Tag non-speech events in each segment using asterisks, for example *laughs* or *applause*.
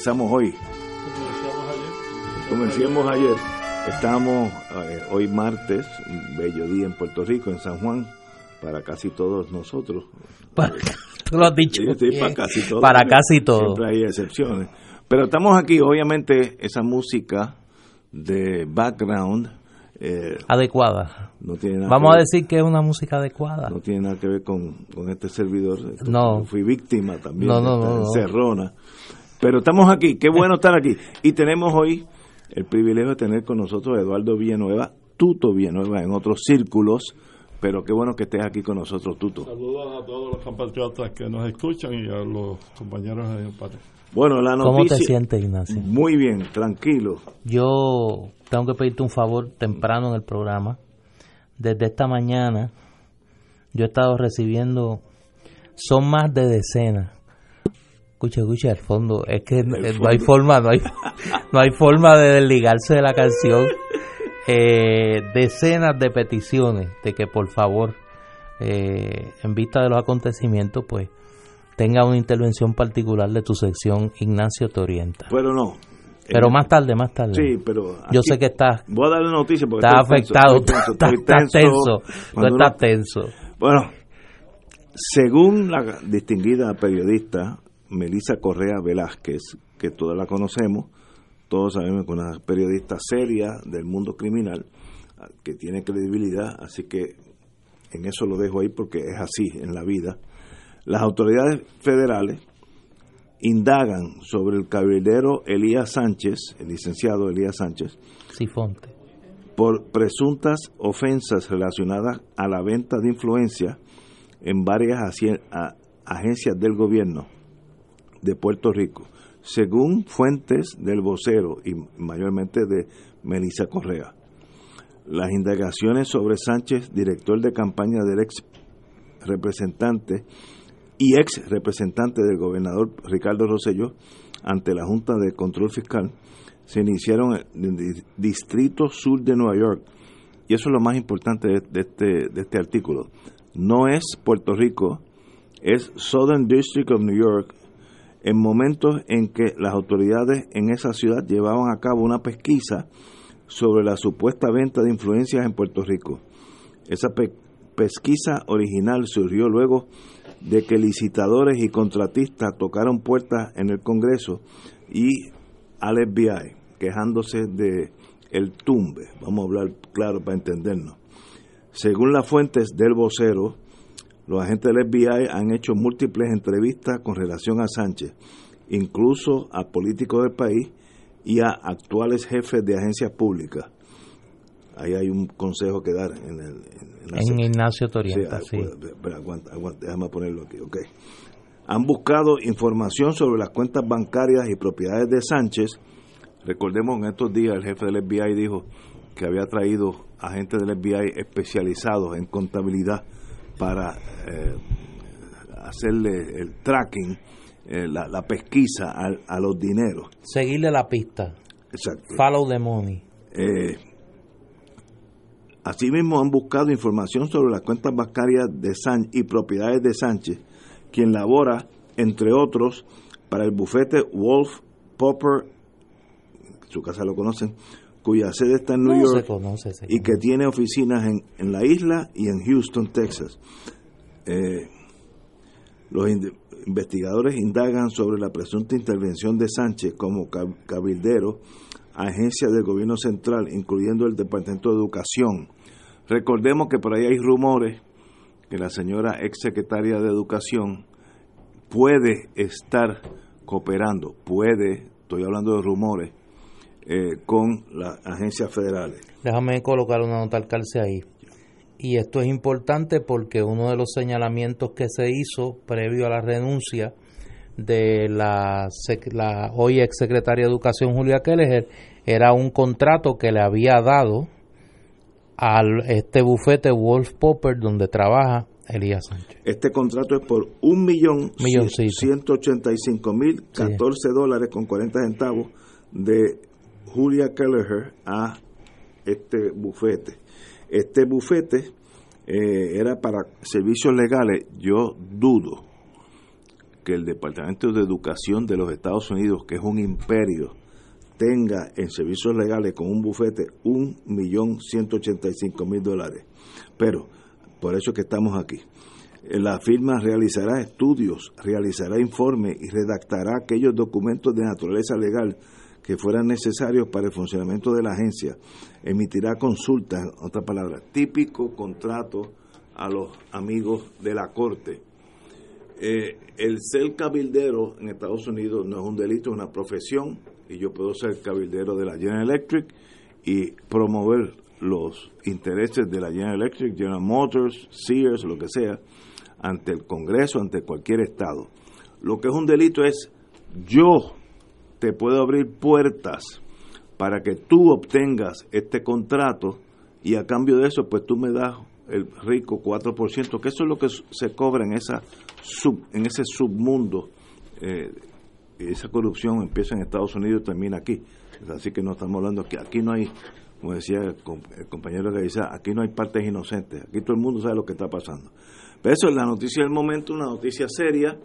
Regresamos hoy. Como decíamos ayer, estamos eh, hoy martes, un bello día en Puerto Rico, en San Juan, para casi todos nosotros. Para, *laughs* tú lo has dicho. Sí, para casi todos. Para casi todos. Siempre hay excepciones. Pero estamos aquí, obviamente, esa música de background. Eh, adecuada. No tiene nada Vamos que a decir que es una música adecuada. No tiene nada que ver con, con este servidor. Esto- No. Fui víctima también No, de no, esta no, no. encerrona. Pero estamos aquí, qué bueno estar aquí. Y tenemos hoy el privilegio de tener con nosotros a Eduardo Villanueva, Tuto Villanueva en otros círculos, pero qué bueno que estés aquí con nosotros, Tuto. Saludos a todos los compatriotas que nos escuchan y a los compañeros de empate. Bueno, la ¿Cómo te sientes, Ignacio? Muy bien, tranquilo. Yo tengo que pedirte un favor temprano en el programa. Desde esta mañana yo he estado recibiendo, son más de decenas. Escucha, escucha, al fondo, es que no, no hay forma, no hay, no hay forma de desligarse de la canción. Eh, decenas de peticiones de que por favor, eh, en vista de los acontecimientos, pues tenga una intervención particular de tu sección, Ignacio te orienta. Pero no. Pero Eh, más tarde, más tarde. Sí, pero... Yo sé que estás, Voy a darle noticia porque estás afectado, estoy tenso, uno- estás tenso. Bueno, según la distinguida periodista Melissa Correa Velázquez, que todos la conocemos, todos sabemos que es una periodista seria del mundo criminal, que tiene credibilidad, así que en eso lo dejo ahí porque es así en la vida. Las autoridades federales indagan sobre el cabildero Elías Sánchez, el licenciado Elías Sánchez, Sifonte. por presuntas ofensas relacionadas a la venta de influencia en varias agencias del gobierno de Puerto Rico, según fuentes del vocero y mayormente de Melissa Correa. Las indagaciones sobre Sánchez, director de campaña del ex representante y ex representante del gobernador Ricardo Rosselló ante la Junta de Control Fiscal se iniciaron en el di- Distrito Sur de Nueva York. Y eso es lo más importante de este, de este artículo. No es Puerto Rico, es Southern District of New York, en momentos en que las autoridades en esa ciudad llevaban a cabo una pesquisa sobre la supuesta venta de influencias en Puerto Rico. Esa pe- pesquisa original surgió luego de que licitadores y contratistas tocaron puertas en el Congreso y al FBI, quejándose de el tumbe. Vamos a hablar claro para entendernos. Según las fuentes del vocero, los agentes del FBI han hecho múltiples entrevistas con relación a Sánchez, incluso a políticos del país y a actuales jefes de agencias públicas. Ahí hay un consejo que dar en, el, en la En Ignacio te Sí, ah, sí. espera, aguanta, aguanta, déjame ponerlo aquí, ok. Han buscado información sobre las cuentas bancarias y propiedades de Sánchez. Recordemos en estos días el jefe del FBI dijo que había traído agentes del FBI especializados en contabilidad para eh, hacerle el tracking, eh, la, la pesquisa al- a, los dineros. Seguirle la pista. Exacto. Follow the money. Eh, Asimismo, han buscado información sobre las cuentas bancarias de Sánchez y propiedades de Sánchez, quien labora, entre otros, para el bufete Wolf Popper, su casa lo conocen, cuya sede está en New York y que tiene oficinas en, en, la isla y en Houston, Texas. Eh, los investigadores indagan sobre la presunta intervención de Sánchez como cabildero a agencias del gobierno central, incluyendo el Departamento de Educación. Recordemos que por ahí hay rumores que la señora ex secretaria de Educación puede estar cooperando, puede, estoy hablando de rumores, eh, con las agencias federales. Déjame colocar una nota al calce ahí. Y esto es importante porque uno de los señalamientos que se hizo previo a la renuncia de la, la hoy ex secretaria de Educación Julia Kelleher era un contrato que le había dado a este bufete Wolf Popper donde trabaja Elías Sánchez. Este contrato es por un millón ciento ochenta y cinco mil catorce dólares con 40 centavos de Julia Kelleher a este bufete. Este bufete eh, era para servicios legales. Yo dudo que el Departamento de Educación de los Estados Unidos, que es un imperio, tenga en servicios legales con un bufete un millón ciento ochenta y cinco mil dólares. Pero por eso es que estamos aquí. La firma realizará estudios, realizará informes y redactará aquellos documentos de naturaleza legal que fueran necesarios para el funcionamiento de la agencia. Emitirá consultas, otra palabra, típico contrato a los amigos de la corte. Eh, el ser cabildero en Estados Unidos no es un delito, es una profesión y yo puedo ser cabildero de la General Electric y promover los intereses de la General Electric, General Motors, Sears, lo que sea, ante el Congreso, ante cualquier Estado. Lo que es un delito es yo te puedo abrir puertas para que tú obtengas este contrato y a cambio de eso, pues tú me das el rico 4%, que eso es lo que se cobra en, esa sub, en ese submundo. Eh, esa corrupción empieza en Estados Unidos y termina aquí. Así que no estamos hablando que aquí no hay como decía el, compañero que dice, aquí no hay partes inocentes, aquí todo el mundo sabe lo que está pasando. Pero eso es la noticia del momento, una noticia seria,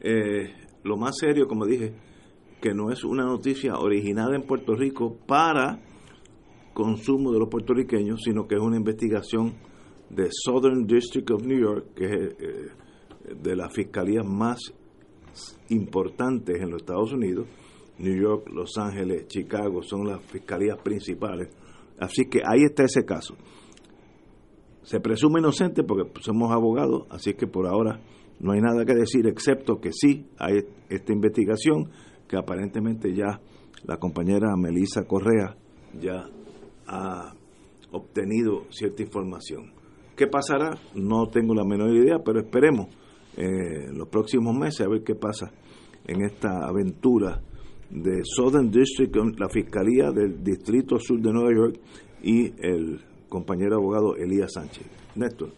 eh, lo más serio, como dije, que no es una noticia originada en Puerto Rico para consumo de los puertorriqueños, sino que es una investigación de Southern District of New York, que es eh, de las fiscalías más importantes en los Estados Unidos. New York, Los Ángeles, Chicago son las fiscalías principales Así que ahí está ese caso. Se presume inocente porque somos abogados, así que por ahora no hay nada que decir excepto que sí hay esta investigación que aparentemente ya la compañera Melissa Correa ya ha obtenido cierta información. ¿Qué pasará? No tengo la menor idea, pero esperemos eh, los próximos meses a ver qué pasa en esta aventura de Southern District, la Fiscalía del Distrito Sur de Nueva York y el compañero abogado Elías Sánchez. Néstor.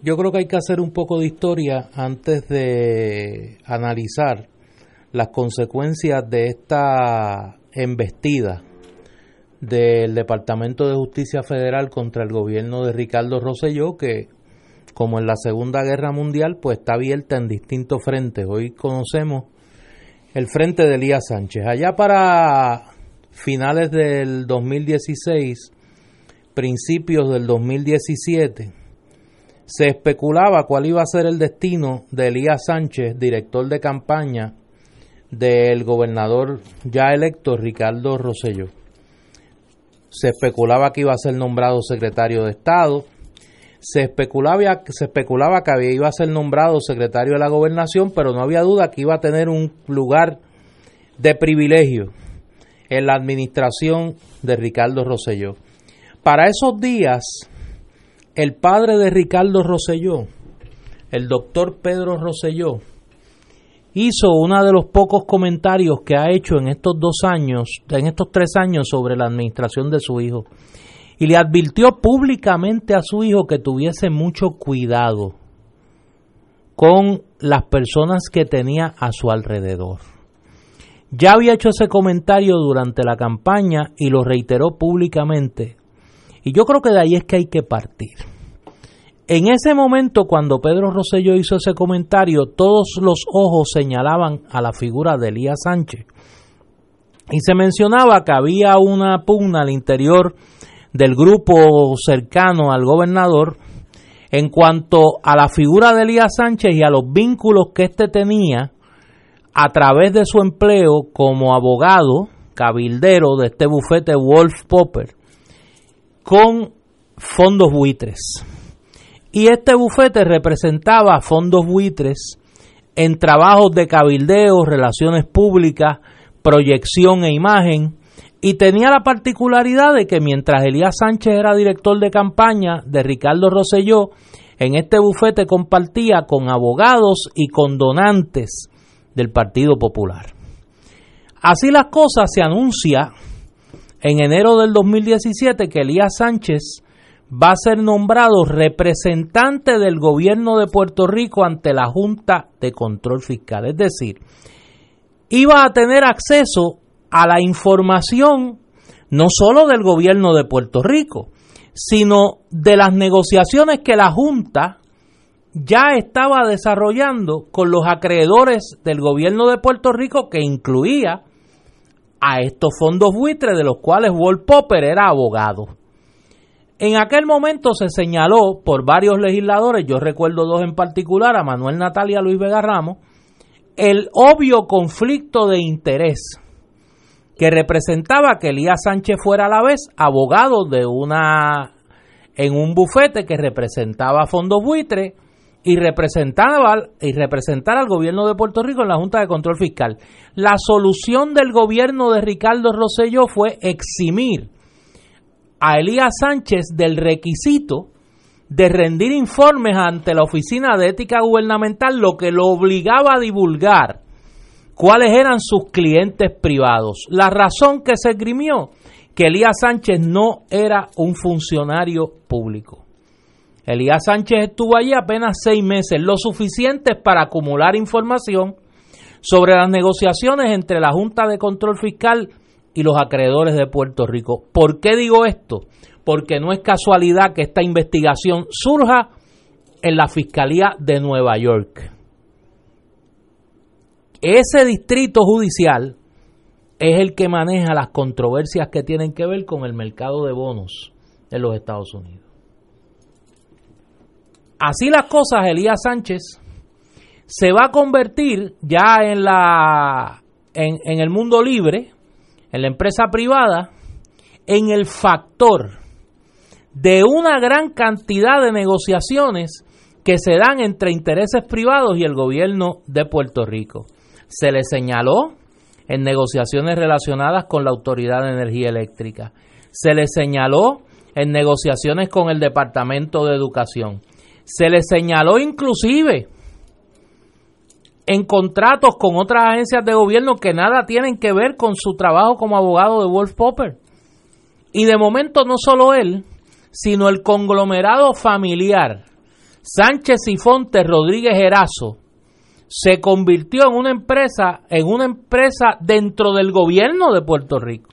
Yo creo que hay que hacer un poco de historia antes de analizar las consecuencias de esta embestida del Departamento de Justicia Federal contra el gobierno de Ricardo Rosselló, que como en la Segunda Guerra Mundial, pues está abierta en distintos frentes. Hoy conocemos el frente de Elías Sánchez. Allá para finales del 2016, principios del 2017, se especulaba cuál iba a ser el destino de Elías Sánchez, director de campaña del gobernador ya electo Ricardo Rosselló. Se especulaba que iba a ser nombrado secretario de Estado, se especulaba, se especulaba que iba a ser nombrado secretario de la gobernación, pero no había duda que iba a tener un lugar de privilegio en la administración de Ricardo Rosselló. Para esos días, el padre de Ricardo Rosselló, el doctor Pedro Rosselló, hizo uno de los pocos comentarios que ha hecho en estos dos años, en estos tres años sobre la administración de su hijo y le advirtió públicamente a su hijo que tuviese mucho cuidado con las personas que tenía a su alrededor. Ya había hecho ese comentario durante la campaña y lo reiteró públicamente. Y yo creo que de ahí es que hay que partir. En ese momento, cuando Pedro Rosselló hizo ese comentario, todos los ojos señalaban a la figura de Elías Sánchez. Y se mencionaba que había una pugna al interior del grupo cercano al gobernador en cuanto a la figura de Elías Sánchez y a los vínculos que éste tenía a través de su empleo como abogado cabildero de este bufete Wolf Popper con fondos buitres. Y este bufete representaba fondos buitres en trabajos de cabildeo, relaciones públicas, proyección e imagen, y tenía la particularidad de que mientras Elías Sánchez era director de campaña de Ricardo Rosselló, en este bufete compartía con abogados y con donantes del Partido Popular. Así las cosas se anuncia en enero del 2017 que Elías Sánchez va a ser nombrado representante del gobierno de Puerto Rico ante la Junta de Control Fiscal. Es decir, iba a tener acceso a la información no solo del gobierno de Puerto Rico, sino de las negociaciones que la Junta ya estaba desarrollando con los acreedores del gobierno de Puerto Rico que incluía a estos fondos buitres de los cuales Walt Popper era abogado. En aquel momento se señaló por varios legisladores, yo recuerdo dos en particular, a Manuel Natalia Luis Vega Ramos, el obvio conflicto de interés que representaba que Elías Sánchez fuera a la vez abogado de una en un bufete que representaba fondos buitres y representaba y representar al gobierno de Puerto Rico en la Junta de Control Fiscal. La solución del gobierno de Ricardo Rosselló fue eximir a Elías Sánchez del requisito de rendir informes ante la Oficina de Ética Gubernamental, lo que lo obligaba a divulgar cuáles eran sus clientes privados. La razón que se esgrimió, que Elías Sánchez no era un funcionario público. Elías Sánchez estuvo allí apenas seis meses, lo suficiente para acumular información sobre las negociaciones entre la Junta de Control Fiscal y los acreedores de Puerto Rico. ¿Por qué digo esto? Porque no es casualidad que esta investigación surja en la Fiscalía de Nueva York. Ese distrito judicial es el que maneja las controversias que tienen que ver con el mercado de bonos en los Estados Unidos. Así las cosas, Elías Sánchez se va a convertir ya en la en, el mundo libre, en la empresa privada, en el factor de una gran cantidad de negociaciones que se dan entre intereses privados y el gobierno de Puerto Rico. Se le señaló en negociaciones relacionadas con la Autoridad de Energía Eléctrica. Se le señaló en negociaciones con el Departamento de Educación. Se le señaló inclusive en contratos con otras agencias de gobierno que nada tienen que ver con su trabajo como abogado de Wolf Popper. Y de momento no solo él, sino el conglomerado familiar Sánchez y Fonte Rodríguez Erazo se convirtió en una empresa, en una empresa dentro del gobierno de Puerto Rico,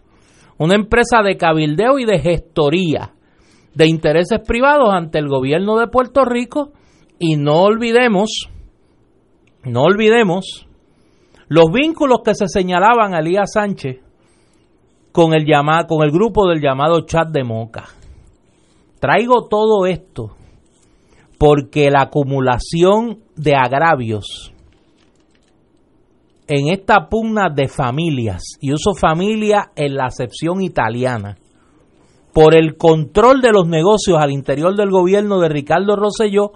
una empresa de cabildeo y de gestoría de intereses privados ante el gobierno de Puerto Rico y no olvidemos, no olvidemos los vínculos que se señalaban a Elías Sánchez con el, llamado, con el grupo del llamado chat de Moca. Traigo todo esto porque la acumulación de agravios en esta pugna de familias, y uso familia en la acepción italiana, por el control de los negocios al interior del gobierno de Ricardo Rosselló,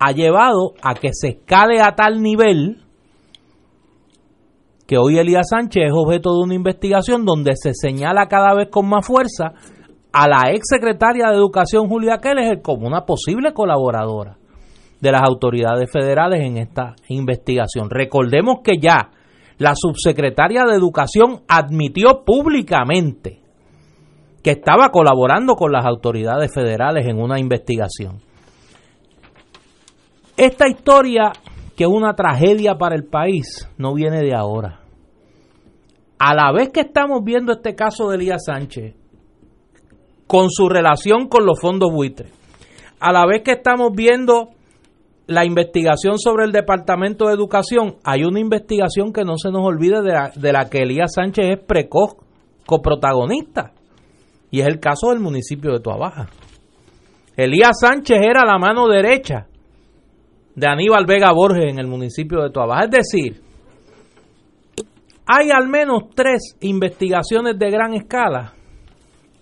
ha llevado a que se escale a tal nivel que hoy Elías Sánchez es objeto de una investigación donde se señala cada vez con más fuerza a la ex secretaria de Educación Julia Keller como una posible colaboradora de las autoridades federales en esta investigación. Recordemos que ya la subsecretaria de Educación admitió públicamente que estaba colaborando con las autoridades federales en una investigación. Esta historia, que es una tragedia para el país, no viene de ahora. A la vez que estamos viendo este caso de Elías Sánchez, con su relación con los fondos buitres. A la vez que estamos viendo la investigación sobre el Departamento de Educación, hay una investigación que no se nos olvide de la, que Elías Sánchez es precoz, coprotagonista, y es el caso del municipio de Tuabaja. Elías Sánchez era la mano derecha de Aníbal Vega Borges en el municipio de Tuabaja. Es decir, hay al menos tres investigaciones de gran escala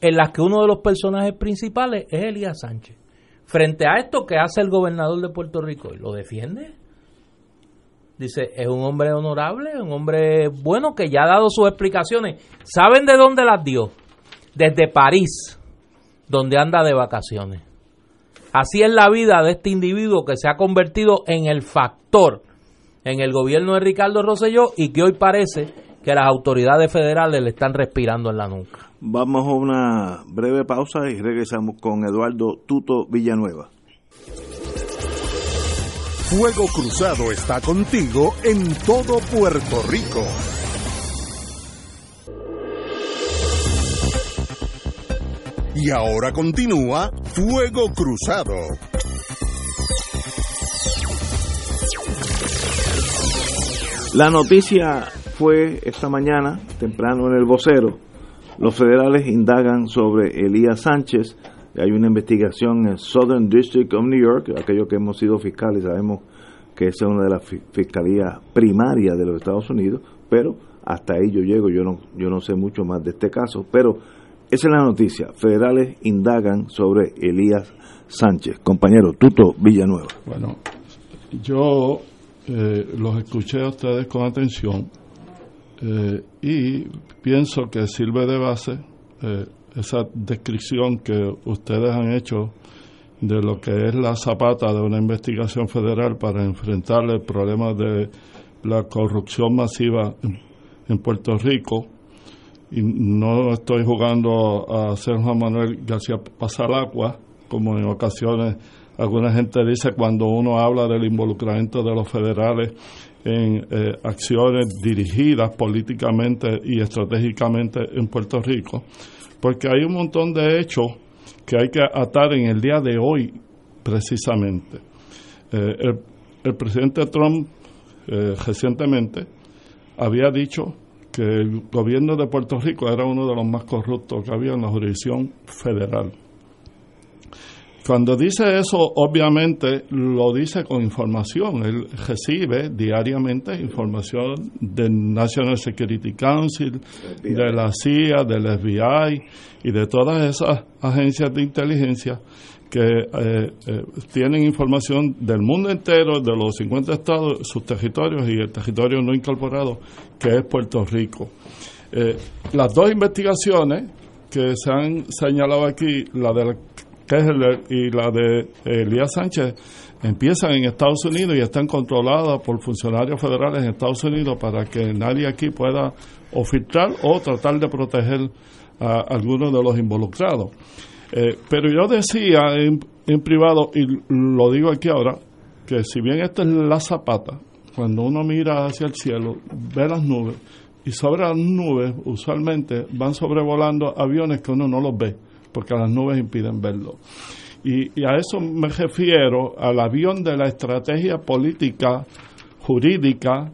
en las que uno de los personajes principales es Elías Sánchez. Frente a esto que hace el gobernador de Puerto Rico, ¿y lo defiende? Dice, es un hombre honorable, un hombre bueno que ya ha dado sus explicaciones. ¿Saben de dónde las dio? Desde París, donde anda de vacaciones. Así es la vida de este individuo que se ha convertido en el factor en el gobierno de Ricardo Rosselló y que hoy parece que las autoridades federales le están respirando en la nuca. Vamos a una breve pausa y regresamos con Eduardo Tuto Villanueva. Fuego Cruzado está contigo en todo Puerto Rico. Y ahora continúa Fuego Cruzado. La noticia fue esta mañana, temprano en el vocero. Los federales indagan sobre Elías Sánchez. Hay una investigación en el Southern District of New York, aquellos que hemos sido fiscales sabemos que esa es una de las fiscalías primarias de los Estados Unidos, pero hasta ahí yo llego, yo no, yo no sé mucho más de este caso, pero esa es la noticia. Federales indagan sobre Elías Sánchez. Compañero Tuto Villanueva. Bueno, yo eh, los escuché a ustedes con atención eh, y pienso que sirve de base eh, esa descripción que ustedes han hecho de lo que es la zapata de una investigación federal para enfrentar el problema de la corrupción masiva en, Puerto Rico. Y no estoy jugando a ser Juan Manuel García Pasalacua, como en ocasiones alguna gente dice cuando uno habla del involucramiento de los federales en eh, acciones dirigidas políticamente y estratégicamente en Puerto Rico, porque hay un montón de hechos que hay que atar en el día de hoy precisamente. Eh, el, presidente Trump eh, recientemente había dicho que el gobierno de Puerto Rico era uno de los más corruptos que había en la jurisdicción federal. Cuando dice eso, obviamente lo dice con información. Él recibe diariamente información del National Security Council, de la CIA, del FBI y de todas esas agencias de inteligencia que eh, eh, tienen información del mundo entero, de los 50 estados, sus territorios y el territorio no incorporado, que es Puerto Rico. Eh, las dos investigaciones que se han señalado aquí, la de Kessler y la de Elías Sánchez empiezan en Estados Unidos y están controladas por funcionarios federales en Estados Unidos para que nadie aquí pueda o filtrar o tratar de proteger a algunos de los involucrados. Eh, pero yo decía en, en privado, y lo digo aquí ahora, que si bien esto es la zapata, cuando uno mira hacia el cielo, ve las nubes, y sobre las nubes usualmente van sobrevolando aviones que uno no los ve porque las nubes impiden verlo. Y, a eso me refiero al avión de la estrategia política, jurídica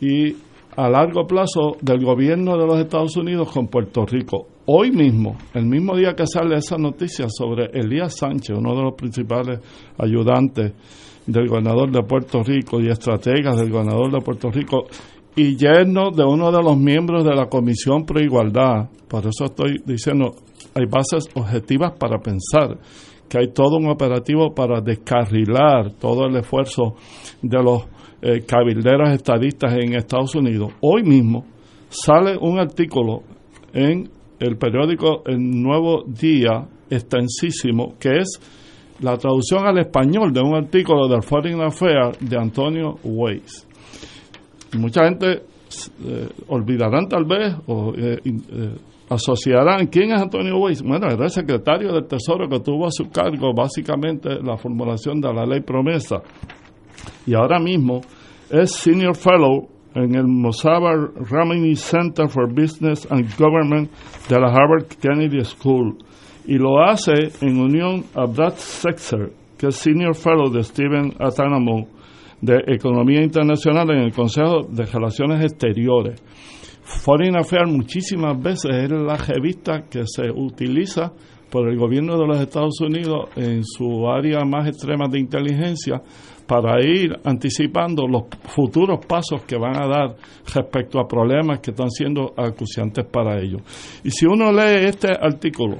y a largo plazo del gobierno de los Estados Unidos con Puerto Rico. Hoy mismo, el mismo día que sale esa noticia sobre Elías Sánchez, uno de los principales ayudantes del gobernador de Puerto Rico y estrategas del gobernador de Puerto Rico, y yerno de uno de los miembros de la Comisión Pro Igualdad, por eso estoy diciendo, hay bases objetivas para pensar que hay todo un operativo para descarrilar todo el esfuerzo de los eh, cabilderos estadistas en Estados Unidos. Hoy mismo sale un artículo en el periódico El Nuevo Día, extensísimo, que es la traducción al español de un artículo del Foreign Affairs de Antonio Weiss. Mucha gente eh, olvidarán tal vez o eh, asociarán. ¿Quién es Antonio Weiss? Bueno, era el secretario del Tesoro que tuvo a su cargo básicamente la formulación de la ley promesa. Y ahora mismo es Senior Fellow en el Mosabar Ramini Center for Business and Government de la Harvard Kennedy School. y lo hace en unión a Brad Sexer, que es Senior Fellow de Stephen Atanamo de Economía Internacional en el Consejo de Relaciones Exteriores. Foreign Affairs muchísimas veces es la revista que se utiliza por el gobierno de los Estados Unidos en su área más extrema de inteligencia para ir anticipando los futuros pasos que van a dar respecto a problemas que están siendo acuciantes para ellos. Y si uno lee este artículo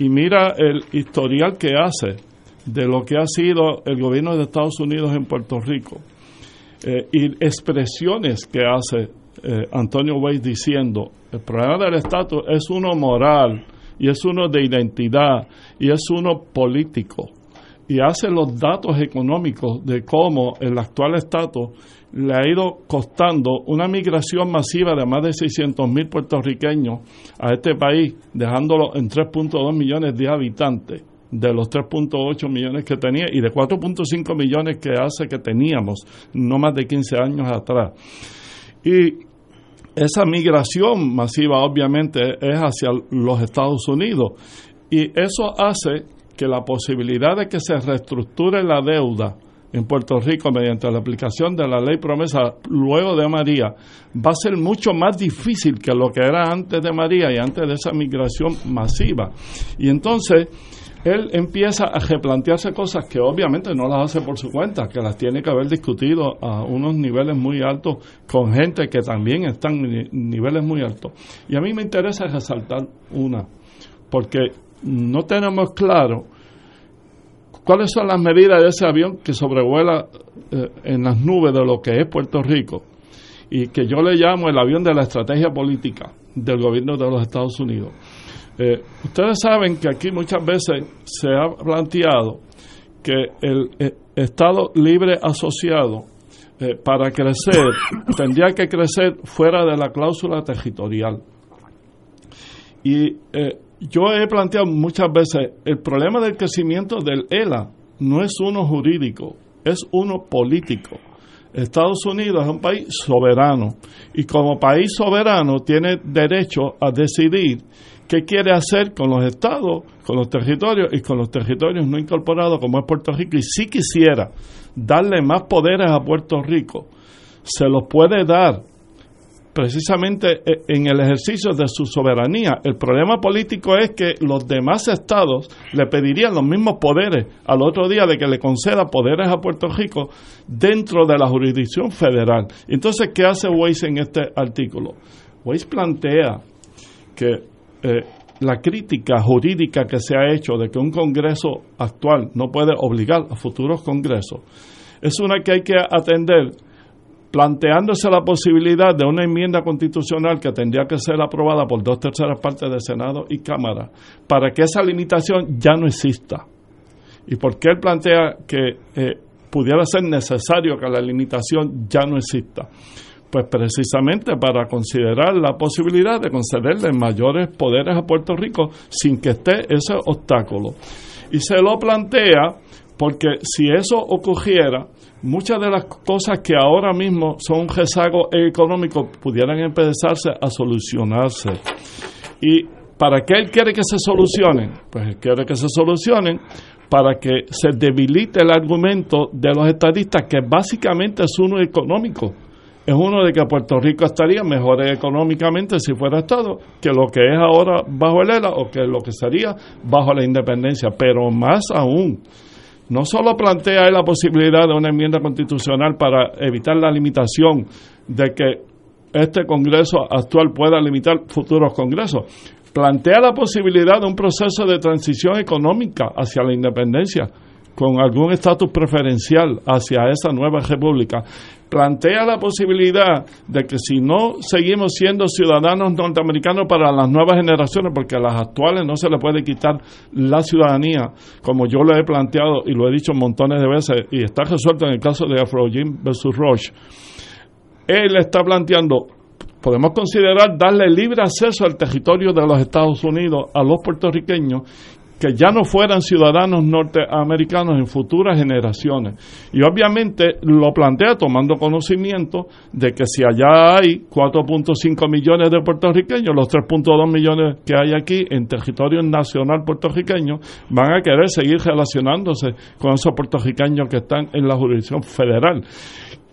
y mira el historial que hace de lo que ha sido el gobierno de Estados Unidos en Puerto Rico eh, y expresiones que hace eh, Antonio Weiss diciendo el problema del estatus es uno moral y es uno de identidad y es uno político y hace los datos económicos de cómo el actual estatus le ha ido costando una migración masiva de más de 600 mil puertorriqueños a este país, dejándolo en 3.2 millones de habitantes de los 3.8 millones que tenía y de 4.5 millones que hace que teníamos no más de 15 años atrás. Y esa migración masiva obviamente es hacia los Estados Unidos y eso hace que la posibilidad de que se reestructure la deuda en Puerto Rico mediante la aplicación de la ley promesa luego de María va a ser mucho más difícil que lo que era antes de María y antes de esa migración masiva. Y entonces él empieza a replantearse cosas que obviamente no las hace por su cuenta, que las tiene que haber discutido a unos niveles muy altos con gente que también están en niveles muy altos. Y a mí me interesa resaltar una, porque no tenemos claro cuáles son las medidas de ese avión que sobrevuela eh, en las nubes de lo que es Puerto Rico y que yo le llamo el avión de la estrategia política del gobierno de los Estados Unidos. Eh, ustedes saben que aquí muchas veces se ha planteado que el eh, Estado libre asociado para crecer *coughs* tendría que crecer fuera de la cláusula territorial. Y yo he planteado muchas veces, el problema del crecimiento del ELA no es uno jurídico, es uno político. Estados Unidos es un país soberano y como país soberano tiene derecho a decidir qué quiere hacer con los estados, con los territorios y con los territorios no incorporados como es Puerto Rico. Y si quisiera darle más poderes a Puerto Rico, se los puede dar precisamente eh, en el ejercicio de su soberanía. El problema político es que los demás estados le pedirían los mismos poderes al otro día de que le conceda poderes a Puerto Rico dentro de la jurisdicción federal. Entonces, ¿qué hace Weiss en este artículo? Weiss plantea que eh, la crítica jurídica que se ha hecho de que un Congreso actual no puede obligar a futuros Congresos es una que hay que atender planteándose la posibilidad de una enmienda constitucional que tendría que ser aprobada por dos terceras partes del Senado y Cámara para que esa limitación ya no exista. ¿Y por qué él plantea que eh, pudiera ser necesario que la limitación ya no exista? Pues precisamente para considerar la posibilidad de concederle mayores poderes a Puerto Rico sin que esté ese obstáculo. Y se lo plantea porque si eso ocurriera, muchas de las cosas que ahora mismo son un rezago económico pudieran empezarse a solucionarse. ¿Y para qué él quiere que se solucionen? Pues él quiere que se solucionen para que se debilite el argumento de los estadistas, que básicamente es uno económico. Es uno de que Puerto Rico estaría mejor económicamente si fuera Estado que lo que es ahora bajo el ELA o que lo que sería bajo la independencia. Pero más aún, no solo plantea la posibilidad de una enmienda constitucional para evitar la limitación de que este Congreso actual pueda limitar futuros Congresos, plantea la posibilidad de un proceso de transición económica hacia la independencia con algún estatus preferencial hacia esa nueva república plantea la posibilidad de que si no seguimos siendo ciudadanos norteamericanos para las nuevas generaciones, porque a las actuales no se le puede quitar la ciudadanía, como yo lo he planteado y lo he dicho montones de veces, y está resuelto en el caso de Afro Jim versus Roche, él está planteando podemos considerar darle libre acceso al territorio de los Estados Unidos a los puertorriqueños que ya no fueran ciudadanos norteamericanos en futuras generaciones. Y obviamente lo plantea tomando conocimiento de que si allá hay 4.5 millones de puertorriqueños, los 3.2 millones que hay aquí en territorio nacional puertorriqueño van a querer seguir relacionándose con esos puertorriqueños que están en la jurisdicción federal.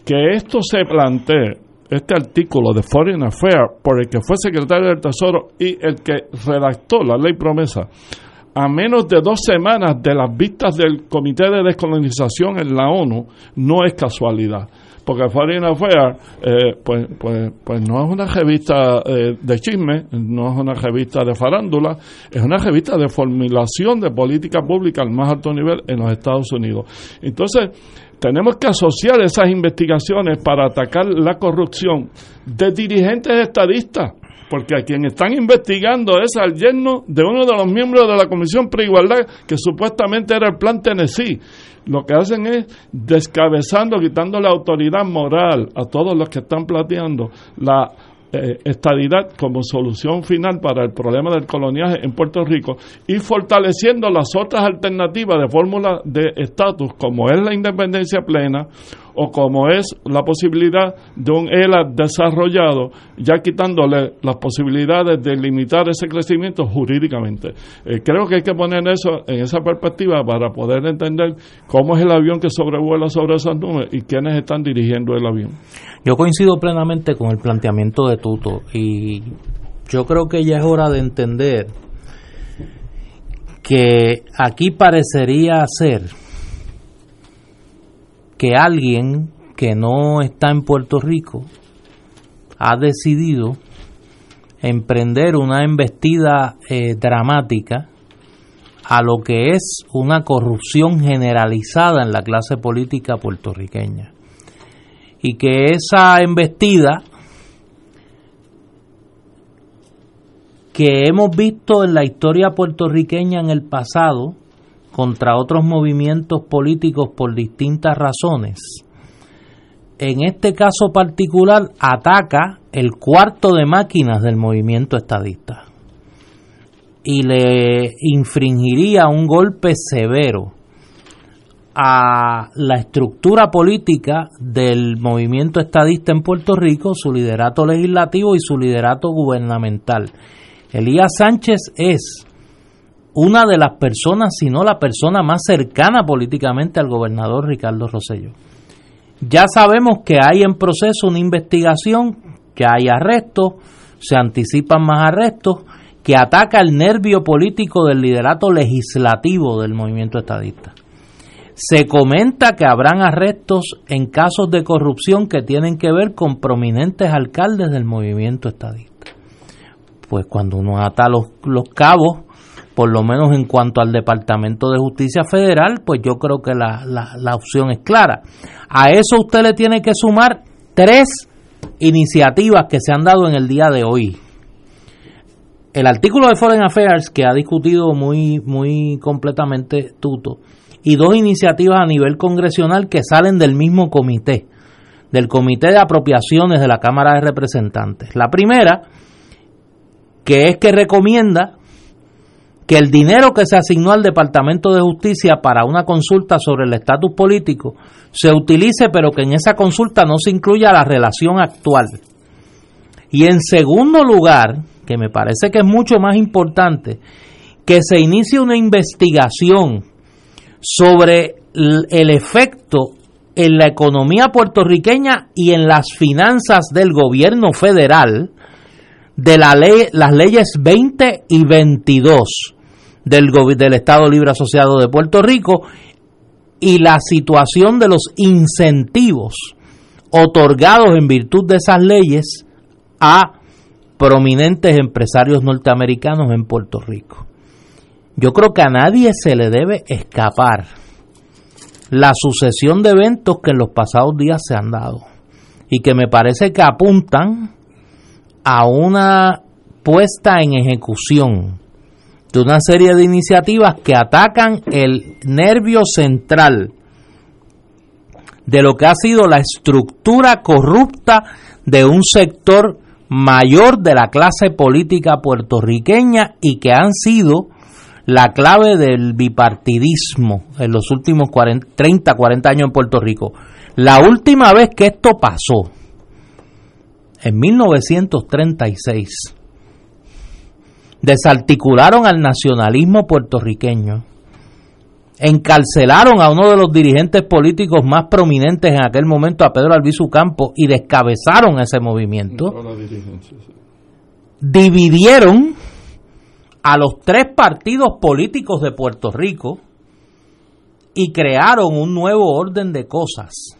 Que esto se plantee este artículo de Foreign Affairs por el que fue secretario del Tesoro y el que redactó la ley promesa, a menos de dos semanas de las vistas del Comité de Descolonización en la ONU, no es casualidad. Porque Foreign Affairs, eh, pues, pues, pues no es una revista eh, de chisme, no es una revista de farándula, es una revista de formulación de política pública al más alto nivel en los Estados Unidos. Entonces, tenemos que asociar esas investigaciones para atacar la corrupción de dirigentes estadistas, porque a quien están investigando es al yerno de uno de los miembros de la Comisión Preigualdad, que supuestamente era el plan Tennessee. Lo que hacen es descabezando, quitando la autoridad moral a todos los que están planteando la eh, estadidad como solución final para el problema del coloniaje en Puerto Rico y fortaleciendo las otras alternativas de fórmula de estatus como es la independencia plena o como es la posibilidad de un ELA desarrollado, ya quitándole las posibilidades de limitar ese crecimiento jurídicamente. Eh, creo que hay que poner eso en esa perspectiva para poder entender cómo es el avión que sobrevuela sobre esas nubes y quiénes están dirigiendo el avión. Yo coincido plenamente con el planteamiento de Tuto y yo creo que ya es hora de entender que aquí parecería ser que alguien que no está en Puerto Rico ha decidido emprender una embestida eh, dramática a lo que es una corrupción generalizada en la clase política puertorriqueña. Y que esa embestida que hemos visto en la historia puertorriqueña en el pasado, contra otros movimientos políticos por distintas razones. En este caso particular ataca el cuarto de máquinas del movimiento estadista y le infringiría un golpe severo a la estructura política del movimiento estadista en Puerto Rico, su liderato legislativo y su liderato gubernamental. Elías Sánchez es una de las personas, si no la persona más cercana políticamente al gobernador Ricardo Rosello. Ya sabemos que hay en proceso una investigación, que hay arrestos, se anticipan más arrestos, que ataca el nervio político del liderato legislativo del movimiento estadista. Se comenta que habrán arrestos en casos de corrupción que tienen que ver con prominentes alcaldes del movimiento estadista. Pues cuando uno ata los, los cabos, por lo menos en cuanto al Departamento de Justicia Federal, pues yo creo que la, la, opción es clara. A eso usted le tiene que sumar tres iniciativas que se han dado en el día de hoy. El artículo de Foreign Affairs que ha discutido muy, muy completamente Tuto y dos iniciativas a nivel congresional que salen del mismo comité, del Comité de Apropiaciones de la Cámara de Representantes. La primera, que es que recomienda que el dinero que se asignó al Departamento de Justicia para una consulta sobre el estatus político se utilice, pero que en esa consulta no se incluya la relación actual. Y en segundo lugar, que me parece que es mucho más importante, que se inicie una investigación sobre el efecto en la economía puertorriqueña y en las finanzas del gobierno federal de las leyes 20 y 22 del, del Estado Libre Asociado de Puerto Rico y la situación de los incentivos otorgados en virtud de esas leyes a prominentes empresarios norteamericanos en Puerto Rico. Yo creo que a nadie se le debe escapar la sucesión de eventos que en los pasados días se han dado y que me parece que apuntan a una puesta en ejecución de una serie de iniciativas que atacan el nervio central de lo que ha sido la estructura corrupta de un sector mayor de la clase política puertorriqueña y que han sido la clave del bipartidismo en los últimos 40, 30, 40 años en Puerto Rico. La última vez que esto pasó, en 1936, desarticularon al nacionalismo puertorriqueño, encarcelaron a uno de los dirigentes políticos más prominentes en aquel momento, a Pedro Albizu Campos, y descabezaron ese movimiento, dividieron a los tres partidos políticos de Puerto Rico y crearon un nuevo orden de cosas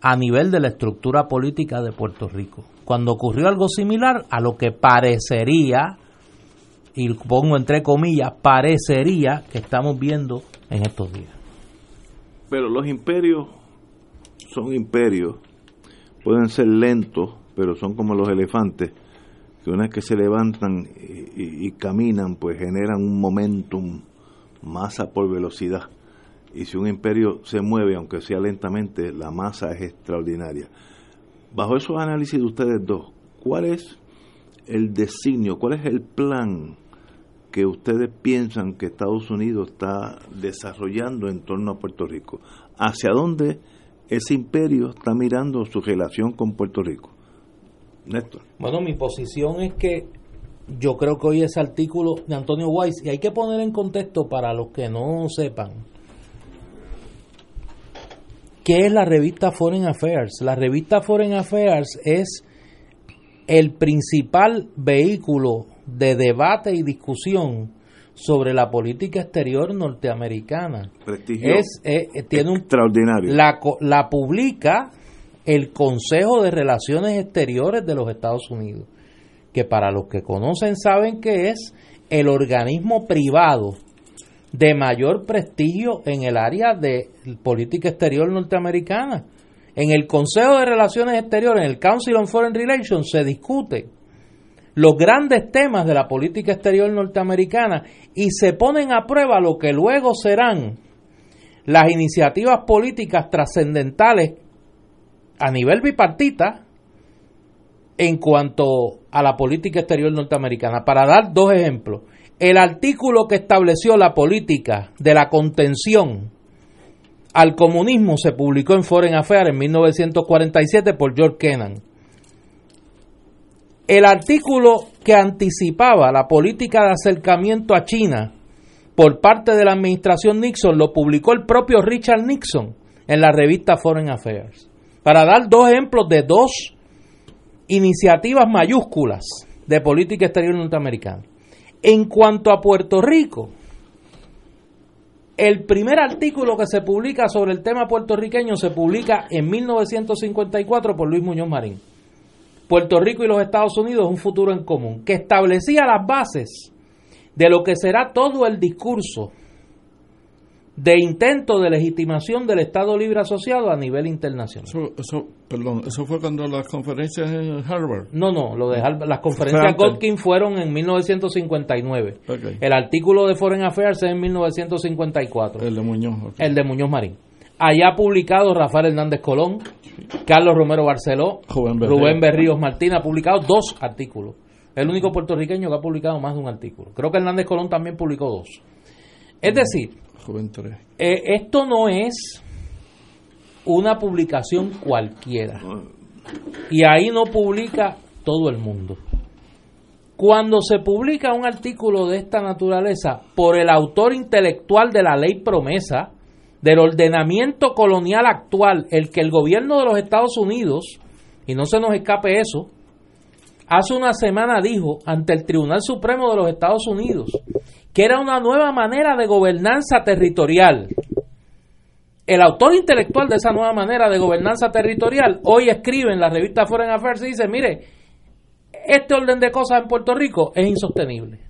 a nivel de la estructura política de Puerto Rico. Cuando ocurrió algo similar a lo que parecería, y pongo entre comillas, parecería que estamos viendo en estos días. Pero los imperios son imperios, pueden ser lentos, pero son como los elefantes que una vez que se levantan y, caminan, pues generan un momentum, masa por velocidad. Y si un imperio se mueve, aunque sea lentamente, la masa es extraordinaria. Bajo esos análisis de ustedes dos, ¿cuál es el designio, cuál es el plan que ustedes piensan que Estados Unidos está desarrollando en torno a Puerto Rico? ¿Hacia dónde ese imperio está mirando su relación con Puerto Rico? Bueno, mi posición es que yo creo que hoy ese artículo de Antonio Weiss, y hay que poner en contexto para los que no sepan, ¿qué es la revista Foreign Affairs? La revista Foreign Affairs es el principal vehículo de debate y discusión sobre la política exterior norteamericana. Prestigio es, eh, eh, tiene extraordinario. la, la publica el Consejo de Relaciones Exteriores de los Estados Unidos, que para los que conocen saben que es el organismo privado de mayor prestigio en el área de política exterior norteamericana. En el Consejo de Relaciones Exteriores, en el Council on Foreign Relations, se discute los grandes temas de la política exterior norteamericana y se ponen a prueba lo que luego serán las iniciativas políticas trascendentales a nivel bipartita en cuanto a la política exterior norteamericana. Para dar dos ejemplos, el artículo que estableció la política de la contención al comunismo se publicó en Foreign Affairs en 1947 por George Kennan. El artículo que anticipaba la política de acercamiento a China por parte de la administración Nixon lo publicó el propio Richard Nixon en la revista Foreign Affairs para dar dos ejemplos de dos iniciativas mayúsculas de política exterior norteamericana. En cuanto a Puerto Rico, el primer artículo que se publica sobre el tema puertorriqueño se publica en 1954 por Luis Muñoz Marín. Puerto Rico y los Estados Unidos, un futuro en común, que establecía las bases de lo que será todo el discurso de intento de legitimación del Estado Libre Asociado a nivel internacional. Eso, perdón, ¿eso fue cuando las conferencias en Harvard? No, no, lo de las conferencias Godkin fueron en 1959. El artículo de Foreign Affairs es en 1954. El de Muñoz. El de Muñoz Marín. Allá publicado Rafael Hernández Colón, Carlos Romero Barceló, Rubén Berríos Martín ha publicado dos artículos. El único puertorriqueño que ha publicado más de un artículo. Creo que Hernández Colón también publicó dos. Es decir, eh, esto no es una publicación cualquiera. Y ahí no publica todo el mundo. Cuando se publica un artículo de esta naturaleza por el autor intelectual de la ley promesa, del ordenamiento colonial actual, el que el gobierno de los Estados Unidos, y no se nos escape eso, hace una semana dijo ante el Tribunal Supremo de los Estados Unidos que era una nueva manera de gobernanza territorial. El autor intelectual de esa nueva manera de gobernanza territorial hoy escribe en la revista Foreign Affairs y dice, mire, este orden de cosas en Puerto Rico es insostenible.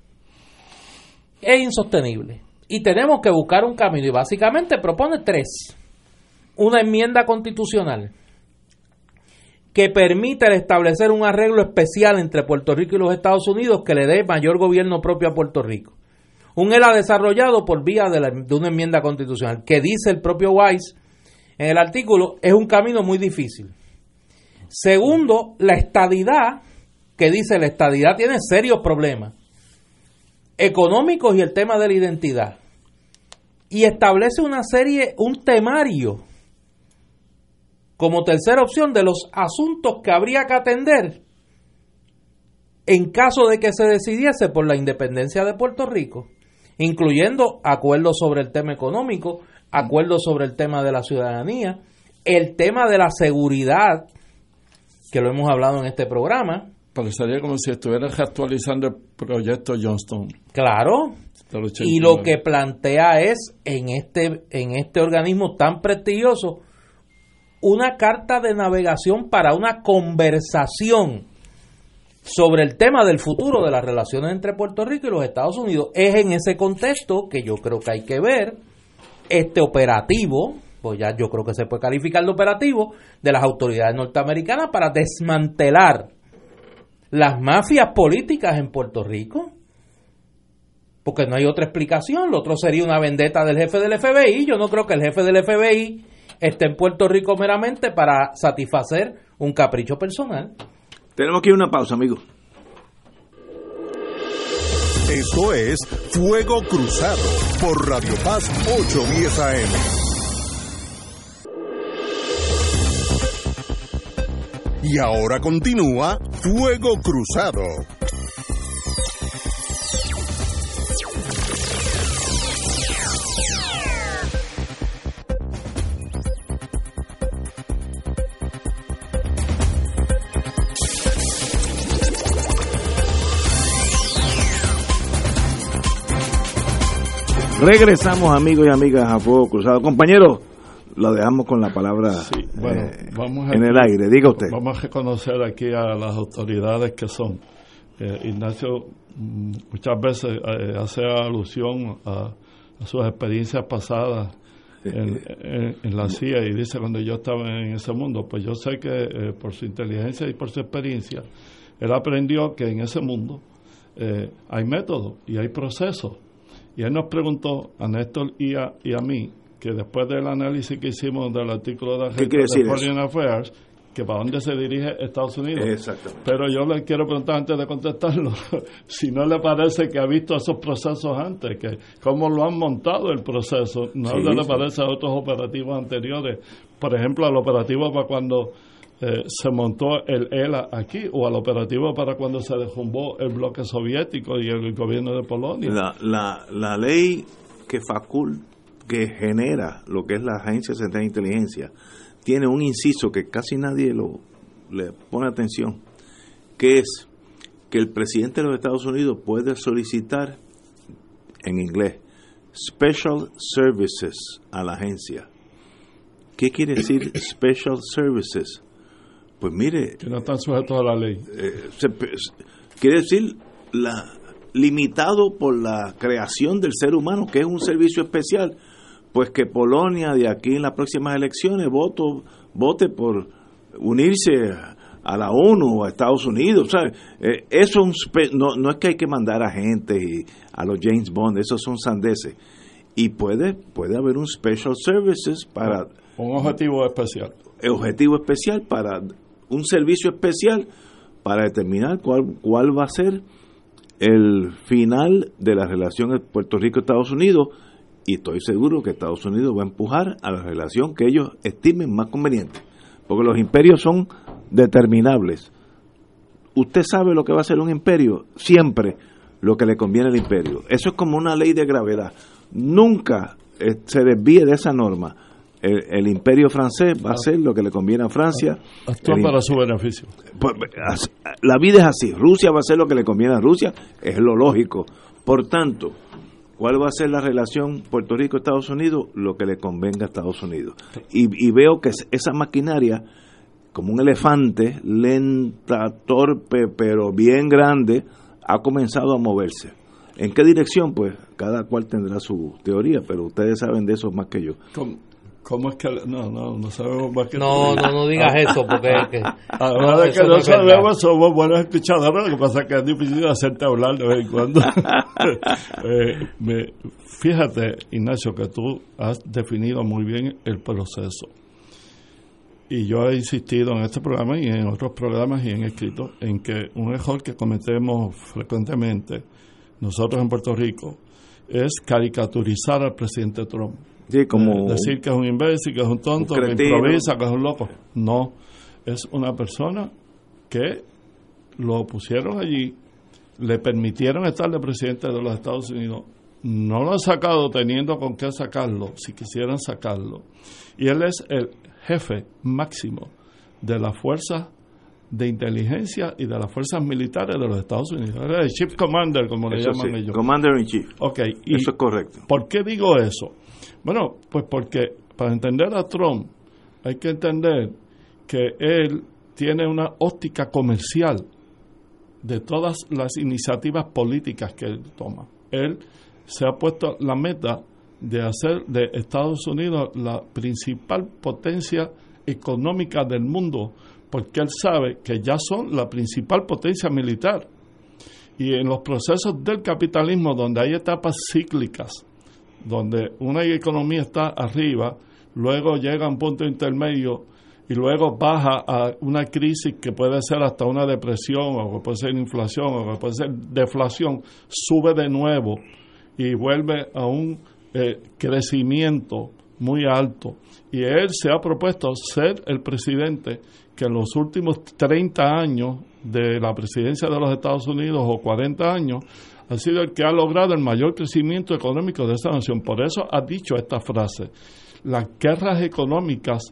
Es insostenible. Y tenemos que buscar un camino. Y básicamente propone tres. Una enmienda constitucional que permita establecer un arreglo especial entre Puerto Rico y los Estados Unidos que le dé mayor gobierno propio a Puerto Rico. Un ELA desarrollado por vía de, una enmienda constitucional, que dice el propio Weiss en el artículo, es un camino muy difícil. Segundo, la estadidad, que dice la estadidad tiene serios problemas. Económicos y el tema de la identidad. Y establece una serie, un temario como tercera opción de los asuntos que habría que atender en caso de que se decidiese por la independencia de Puerto Rico, incluyendo acuerdos sobre el tema económico, acuerdos sobre el tema de la ciudadanía, el tema de la seguridad, que lo hemos hablado en este programa. Parecería como si estuvieras actualizando el proyecto Johnston. Claro. Y lo que plantea es en este, en este organismo tan prestigioso una carta de navegación para una conversación sobre el tema del futuro de las relaciones entre Puerto Rico y los Estados Unidos. Es en ese contexto que yo creo que hay que ver este operativo, pues ya yo creo que se puede calificar de operativo, de las autoridades norteamericanas para desmantelar las mafias políticas en Puerto Rico. Porque no hay otra explicación. Lo otro sería una vendetta del jefe del FBI. Yo no creo que el jefe del FBI esté en Puerto Rico meramente para satisfacer un capricho personal. Tenemos aquí una pausa, amigo. Esto es Fuego Cruzado por Radio Paz 810 AM. Y ahora continúa Fuego Cruzado. Regresamos, amigos y amigas, a Fuego Cruzado. Compañero, lo dejamos con la palabra eh, en el aire. Diga usted. Vamos a reconocer aquí a las autoridades que son. Eh, Ignacio mm, muchas veces eh, hace alusión a, sus experiencias pasadas en, la CIA y dice cuando yo estaba en ese mundo, pues yo sé que por su inteligencia y por su experiencia, él aprendió que en ese mundo hay métodos y hay procesos y él nos preguntó a Néstor y a, y a mí, que después del análisis que hicimos del artículo de, de Foreign Affairs, que para dónde se dirige Estados Unidos. Pero yo le quiero preguntar antes de contestarlo, *laughs* si no le parece que ha visto esos procesos antes, que cómo lo han montado el proceso, no le parece a otros operativos anteriores, por ejemplo al operativo para cuando eh, se montó el ELA aquí o al operativo para cuando se derrumbó el bloque soviético y el gobierno de Polonia. La, la, la ley que facul que genera lo que es la Agencia Central de Inteligencia tiene un inciso que casi nadie lo le pone atención, que es que el presidente de los Estados Unidos puede solicitar en inglés special services a la agencia. ¿Qué quiere decir *coughs* special services? Pues mire. Que no están sujetos a la ley. Eh, quiere decir, la, limitado por la creación del ser humano, que es un servicio especial. Pues que Polonia, de aquí en las próximas elecciones, voto, vote por unirse a la ONU o a Estados Unidos. Eh, eso no, no es que hay que mandar a gente y a los James Bond, esos son sandeces. Y puede, puede haber un special services para... Un objetivo especial. Objetivo especial para un servicio especial para determinar cuál, cuál va a ser el final de la relación de Puerto Rico-Estados Unidos y estoy seguro que Estados Unidos va a empujar a la relación que ellos estimen más conveniente, porque los imperios son determinables. Usted sabe lo que va a ser un imperio, siempre lo que le conviene al imperio. Eso es como una ley de gravedad. Nunca eh, se desvíe de esa norma el, imperio francés va a hacer lo que le conviene a Francia. Actúa para su beneficio. Pues, la vida es así. Rusia va a hacer lo que le conviene a Rusia, es lo lógico. Por tanto, ¿cuál va a ser la relación Puerto Rico-Estados Unidos? Lo que le convenga a Estados Unidos. Y, veo que esa maquinaria, como un elefante, lenta, torpe, pero bien grande, ha comenzado a moverse. ¿En qué dirección? Pues cada cual tendrá su teoría, pero ustedes saben de eso más que yo. ¿Cómo es que.? No, no, no sabemos más que. No, no, no digas eso, porque. Que, *laughs* Además de que no, sabemos, somos buenos escuchadores, lo que pasa es que es difícil hacerte hablar de vez en cuando. *laughs* eh, me, fíjate, Ignacio, que tú has definido muy bien el proceso. Y yo he insistido en este programa y en otros programas y en escrito en que un error que cometemos frecuentemente nosotros en Puerto Rico, es caricaturizar al presidente Trump. Sí, como Eh, decir que es un imbécil, que es un tonto, un que improvisa, que es un loco. No, es una persona que lo pusieron allí, le permitieron estar de presidente de los Estados Unidos, no lo han sacado teniendo con qué sacarlo, si quisieran sacarlo. Y él es el jefe máximo de las fuerzas de inteligencia y de las fuerzas militares de los Estados Unidos. Es el Chief Commander, como le eso llaman sí, ellos. Commander in Chief. Ok, y Eso es correcto. ¿Por qué digo eso? Bueno, pues porque para entender a Trump hay que entender que él tiene una óptica comercial de todas las iniciativas políticas que él toma. Él se ha puesto la meta de hacer de Estados Unidos la principal potencia económica del mundo, porque él sabe que ya son la principal potencia militar. Y en los procesos del capitalismo, donde hay etapas cíclicas, donde una economía está arriba, luego llega a un punto intermedio y luego baja a una crisis que puede ser hasta una depresión o que puede ser inflación o que puede ser deflación, sube de nuevo y vuelve a un eh, crecimiento muy alto. Y él se ha propuesto ser el presidente que en los últimos 30 años de la presidencia de los Estados Unidos o 40 años ha sido el que ha logrado el mayor crecimiento económico de esta nación. Por eso ha dicho esta frase. Las guerras económicas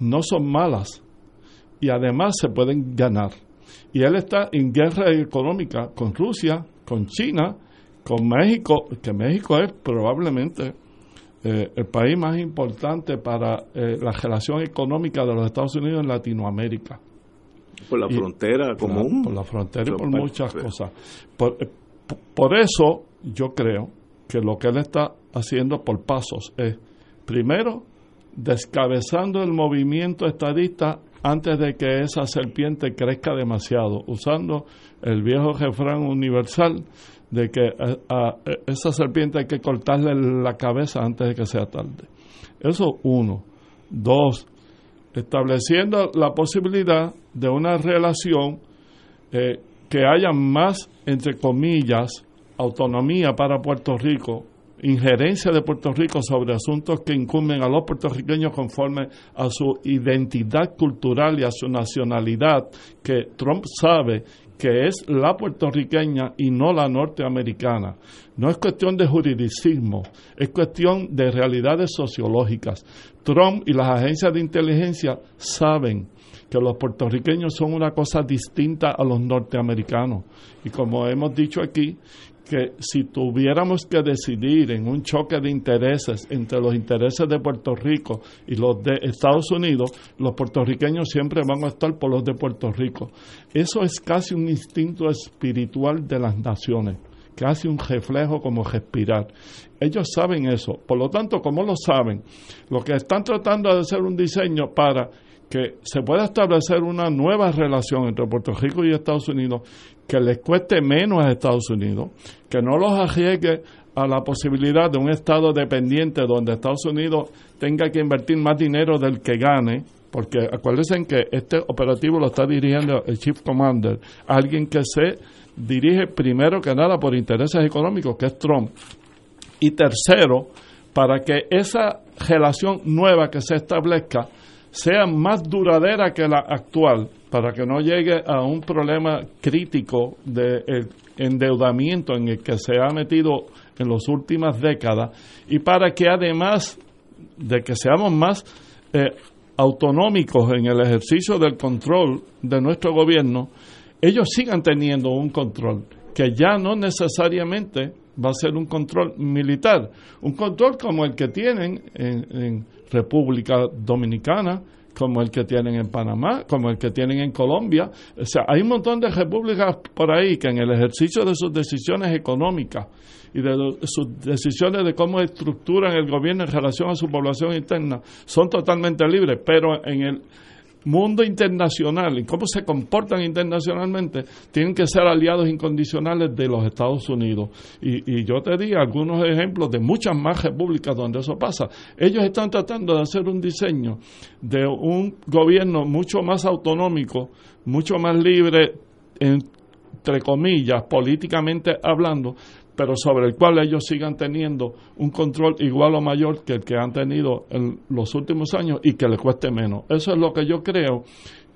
no son malas y además se pueden ganar. Y él está en guerra económica con Rusia, con China, con México, que México es probablemente eh, el país más importante para eh, la relación económica de los Estados Unidos en Latinoamérica. Por la Y- frontera común. Por la frontera y por muchas cosas. Por, eh, por eso yo creo que lo que él está haciendo por pasos es, primero, descabezando el movimiento estadista antes de que esa serpiente crezca demasiado, usando el viejo refrán universal de que eh, a, esa serpiente hay que cortarle la cabeza antes de que sea tarde. Eso uno. Dos, estableciendo la posibilidad de una relación eh, que haya más, entre comillas, autonomía para Puerto Rico, injerencia de Puerto Rico sobre asuntos que incumben a los puertorriqueños conforme a su identidad cultural y a su nacionalidad, que Trump sabe que es la puertorriqueña y no la norteamericana. No es cuestión de juridicismo, es cuestión de realidades sociológicas. Trump y las agencias de inteligencia saben que los puertorriqueños son una cosa distinta a los norteamericanos. Y como hemos dicho aquí, que si tuviéramos que decidir en un choque de intereses entre los intereses de Puerto Rico y los de Estados Unidos, los puertorriqueños siempre van a estar por los de Puerto Rico. Eso es casi un instinto espiritual de las naciones, casi un reflejo como respirar. Ellos saben eso. Por lo tanto, como lo saben, lo que están tratando de hacer un diseño para que se pueda establecer una nueva relación entre Puerto Rico y Estados Unidos que les cueste menos a Estados Unidos, que no los arriesgue a la posibilidad de un Estado dependiente donde Estados Unidos tenga que invertir más dinero del que gane, porque acuérdense que este operativo lo está dirigiendo el Chief Commander, alguien que se dirige primero que nada por intereses económicos, que es Trump. Y tercero, para que esa relación nueva que se establezca sea más duradera que la actual, para que no llegue a un problema crítico de el endeudamiento en el que se ha metido en las últimas décadas y para que además de que seamos más eh, autonómicos en el ejercicio del control de nuestro gobierno, ellos sigan teniendo un control que ya no necesariamente va a ser un control militar, un control como el que tienen en, República Dominicana, como el que tienen en Panamá, como el que tienen en Colombia. O sea, hay un montón de repúblicas por ahí que en el ejercicio de sus decisiones económicas y de sus decisiones de cómo estructuran el gobierno en relación a su población interna son totalmente libres, pero en el mundo internacional y cómo se comportan internacionalmente, tienen que ser aliados incondicionales de los Estados Unidos. Y, y yo te di algunos ejemplos de muchas más repúblicas donde eso pasa. Ellos están tratando de hacer un diseño de un gobierno mucho más autonómico, mucho más libre en entre comillas, políticamente hablando, pero sobre el cual ellos sigan teniendo un control igual o mayor que el que han tenido en los últimos años y que les cueste menos. Eso es lo que yo creo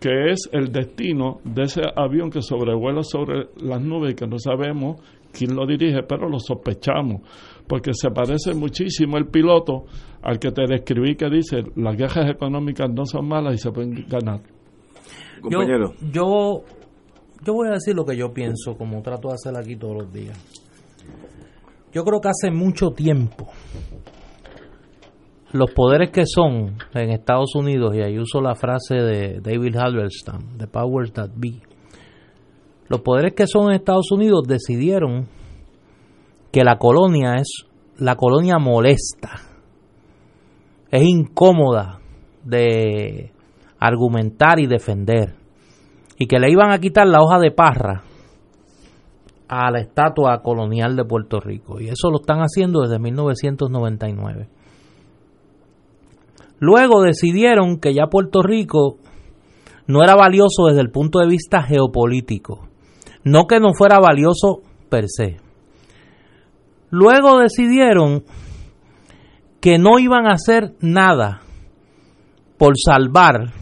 que es el destino de ese avión que sobrevuela sobre las nubes y que no sabemos quién lo dirige, pero lo sospechamos, porque se parece muchísimo el piloto al que te describí que dice las guerras económicas no son malas y se pueden ganar. Compañero. Yo, yo, voy a decir lo que yo pienso, como trato de hacer aquí todos los días. Yo creo que hace mucho tiempo los poderes que son en Estados Unidos, y ahí uso la frase de David Halberstam, The Powers That Be, los poderes que son en Estados Unidos decidieron que la colonia es la colonia molesta, es incómoda de argumentar y defender, y que le iban a quitar la hoja de parra a la estatua colonial de Puerto Rico, y eso lo están haciendo desde 1999. Luego decidieron que ya Puerto Rico no era valioso desde el punto de vista geopolítico, no que no fuera valioso per se. Luego decidieron que no iban a hacer nada por salvar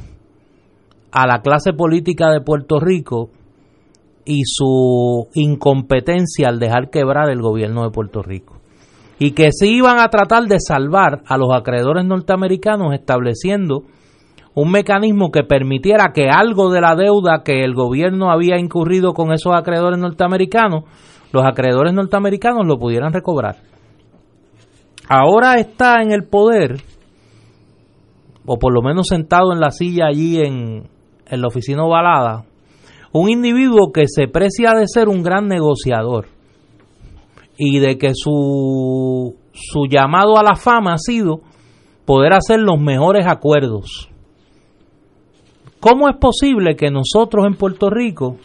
a la clase política de Puerto Rico y su incompetencia al dejar quebrar el gobierno de Puerto Rico y que se iban a tratar de salvar a los acreedores norteamericanos estableciendo un mecanismo que permitiera que algo de la deuda que el gobierno había incurrido con esos acreedores norteamericanos, los acreedores norteamericanos lo pudieran recobrar. Ahora está en el poder, o por lo menos sentado en la silla allí en, en la oficina ovalada, un individuo que se precia de ser un gran negociador y de que su, su llamado a la fama ha sido poder hacer los mejores acuerdos. ¿Cómo es posible que nosotros en Puerto Rico,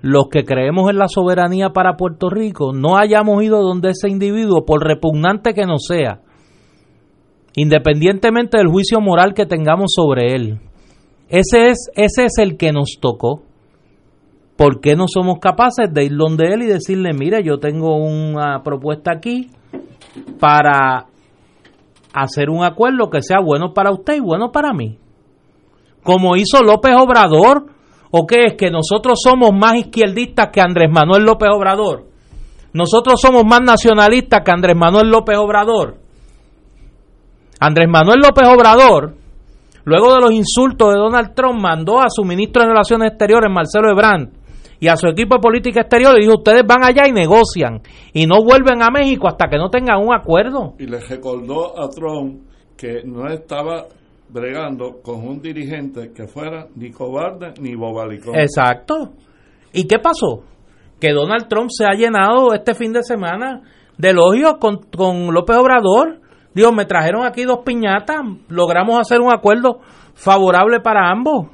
los que creemos en la soberanía para Puerto Rico, no hayamos ido donde ese individuo, por repugnante que nos sea, independientemente del juicio moral que tengamos sobre él? Ese es, ese es el que nos tocó. ¿por qué no somos capaces de ir donde él y decirle, mire, yo tengo una propuesta aquí para hacer un acuerdo que sea bueno para usted y bueno para mí? Como hizo López Obrador, ¿o qué es que nosotros somos más izquierdistas que Andrés Manuel López Obrador? Nosotros somos más nacionalistas que Andrés Manuel López Obrador. Andrés Manuel López Obrador, luego de los insultos de Donald Trump, mandó a su ministro de Relaciones Exteriores, Marcelo Ebrard, y a su equipo de política exterior le dijo, ustedes van allá y negocian y no vuelven a México hasta que no tengan un acuerdo. Y le recordó a Trump que no estaba bregando con un dirigente que fuera ni cobarde ni bobalicón. Exacto. ¿Y qué pasó? Que Donald Trump se ha llenado este fin de semana de elogios con, con López Obrador. Dios, me trajeron aquí dos piñatas, logramos hacer un acuerdo favorable para ambos.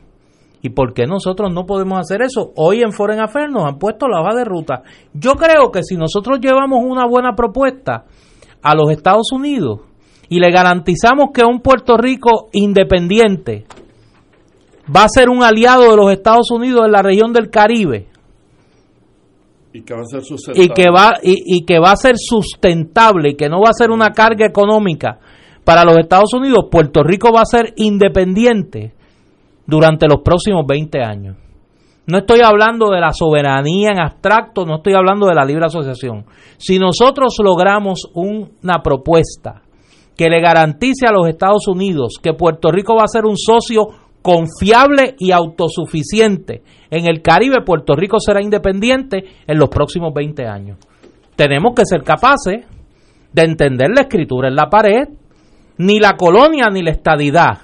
¿Y por qué nosotros no podemos hacer eso? Hoy en Foreign Affairs nos han puesto la hoja de ruta. Yo creo que si nosotros llevamos una buena propuesta a los Estados Unidos y le garantizamos que un Puerto Rico independiente va a ser un aliado de los Estados Unidos en la región del Caribe, y que va a ser y que va y, y, que va a ser sustentable y que no va a ser una carga económica para los Estados Unidos, Puerto Rico va a ser independiente durante los próximos 20 años. No estoy hablando de la soberanía en abstracto, no estoy hablando de la libre asociación. Si nosotros logramos una propuesta que le garantice a los Estados Unidos que Puerto Rico va a ser un socio confiable y autosuficiente en el Caribe, Puerto Rico será independiente en los próximos 20 años. Tenemos que ser capaces de entender la escritura en la pared, ni la colonia ni la estadidad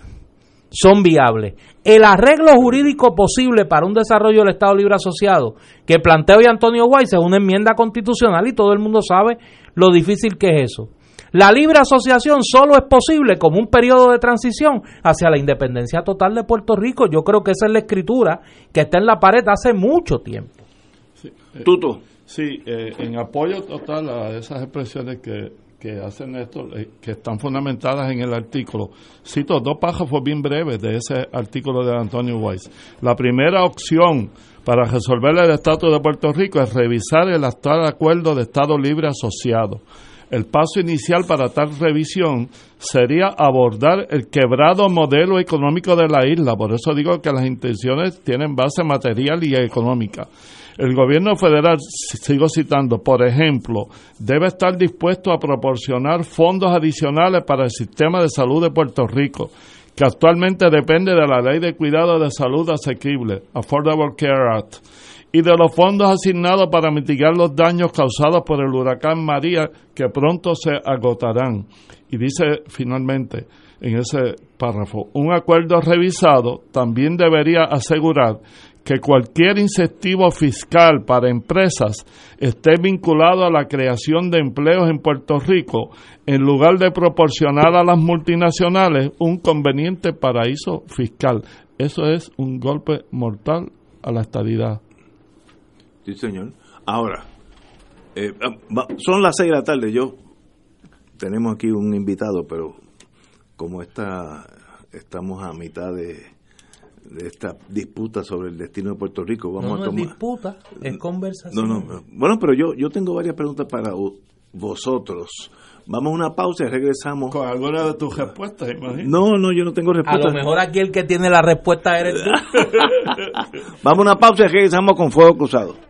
son viables. El arreglo jurídico posible para un desarrollo del Estado Libre Asociado que plantea hoy Antonio Weiss es una enmienda constitucional y todo el mundo sabe lo difícil que es eso. La libre asociación solo es posible como un periodo de transición hacia la independencia total de Puerto Rico. Yo creo que esa es la escritura que está en la pared hace mucho tiempo. Sí, eh, Tuto. Sí, eh, en apoyo total a esas expresiones que, que hacen esto, eh, que están fundamentadas en el artículo. Cito dos párrafos bien breves de ese artículo de Antonio Weiss. La primera opción para resolver el estatus de Puerto Rico es revisar el actual acuerdo de Estado Libre Asociado. El paso inicial para tal revisión sería abordar el quebrado modelo económico de la isla. Por eso digo que las intenciones tienen base material y económica. El gobierno federal, sigo citando, por ejemplo, debe estar dispuesto a proporcionar fondos adicionales para el sistema de salud de Puerto Rico, que actualmente depende de la Ley de Cuidado de Salud Asequible, Affordable Care Act y de los fondos asignados para mitigar los daños causados por el huracán María, que pronto se agotarán. Y dice finalmente en ese párrafo, un acuerdo revisado también debería asegurar que cualquier incentivo fiscal para empresas esté vinculado a la creación de empleos en Puerto Rico, en lugar de proporcionar a las multinacionales un conveniente paraíso fiscal. Eso es un golpe mortal a la estabilidad. Sí, señor. Ahora, eh, son las seis de la tarde. Yo tenemos aquí un invitado, pero como está, estamos a mitad de, esta disputa sobre el destino de Puerto Rico, vamos no, a tomar. es disputa, es conversación. No, no, bueno, pero yo, yo tengo varias preguntas para vosotros. Vamos a una pausa y regresamos. Con alguna de tus respuestas, imagino. No, no, yo no tengo respuesta. A lo mejor aquí el que tiene la respuesta eres tú. *laughs* Vamos a una pausa y regresamos con Fuego Cruzado.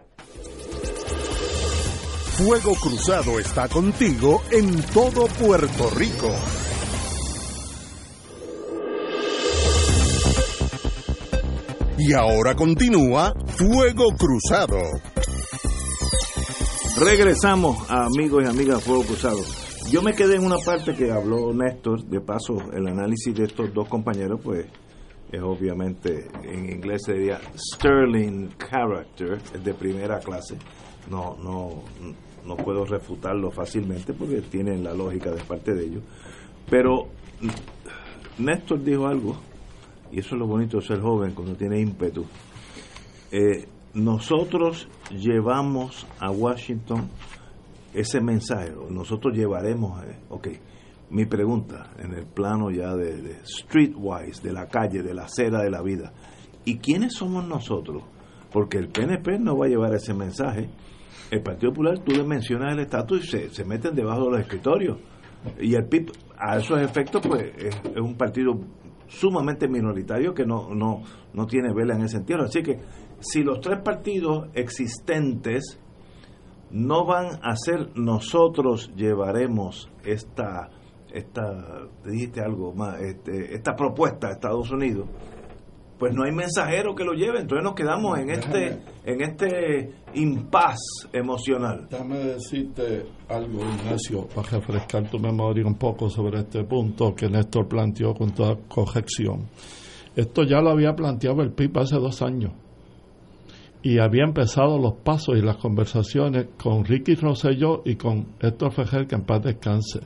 Fuego Cruzado está contigo en todo Puerto Rico. Y ahora continúa Fuego Cruzado. Regresamos amigos y amigas de Fuego Cruzado. Yo me quedé en una parte que habló Néstor, de paso el análisis de estos dos compañeros, pues es obviamente, en inglés sería sterling character, es de primera clase. No, no, no puedo refutarlo fácilmente porque tienen la lógica de parte de ellos. Pero Néstor dijo algo, y eso es lo bonito de ser joven cuando tiene ímpetu. Eh, nosotros llevamos a Washington ese mensaje, nosotros llevaremos, eh, ok, mi pregunta en el plano ya de, de streetwise, de la calle, de la acera de la vida, ¿y quiénes somos nosotros? Porque el PNP no va a llevar ese mensaje, el Partido Popular, tú le mencionas el estatus y se, se meten debajo de los escritorios. Y el PIB, a esos efectos, pues es, un partido sumamente minoritario que no, no, no tiene vela en ese sentido. Así que si los tres partidos existentes no van a ser nosotros llevaremos esta esta te dijiste algo más este, esta propuesta a Estados Unidos pues no hay mensajero que lo lleve entonces nos quedamos en este en este impas emocional. Déjame decirte algo Ignacio para refrescar tu memoria un poco sobre este punto que Néstor planteó con toda corrección. Esto ya lo había planteado el PIB hace dos años y había empezado los pasos y las conversaciones con Ricky Rosselló y con Héctor Fejel, que en paz descanse.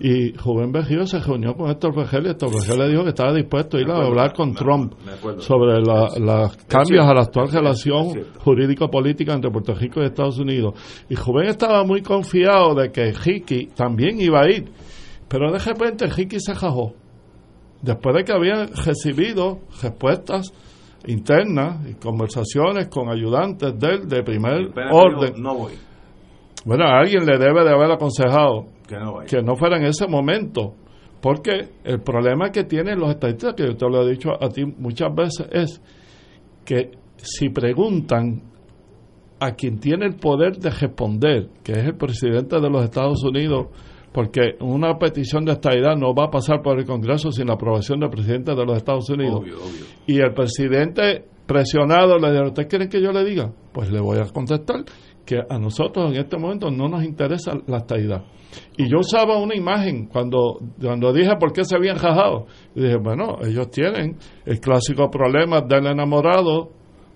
Y Rubén Berrío se reunió con Héctor Fejel y Héctor Fejel le dijo que estaba dispuesto a ir a hablar con Trump sobre los cambios a la actual relación jurídico-política entre Puerto Rico y Estados Unidos. Y Rubén estaba muy confiado de que Ricky también iba a ir, pero de repente Ricky se jajó. Después de que había recibido respuestas internas y conversaciones con ayudantes de él de primer orden. no voy Bueno, a alguien le debe de haber aconsejado que no, vaya. que no fuera en ese momento, porque el problema que tienen los estadistas, que yo te lo he dicho a ti muchas veces, es que si preguntan a quien tiene el poder de responder, que es el presidente de los Estados Unidos, porque una petición de estadidad no va a pasar por el Congreso sin la aprobación del presidente de los Estados Unidos. Obvio, obvio. Y el presidente presionado le dijo, ¿ustedes quieren que yo le diga? Pues le voy a contestar que a nosotros en este momento no nos interesa la estadidad. Y yo usaba una imagen cuando, cuando dije por qué se habían rajado. Y dije, bueno, ellos tienen el clásico problema del enamorado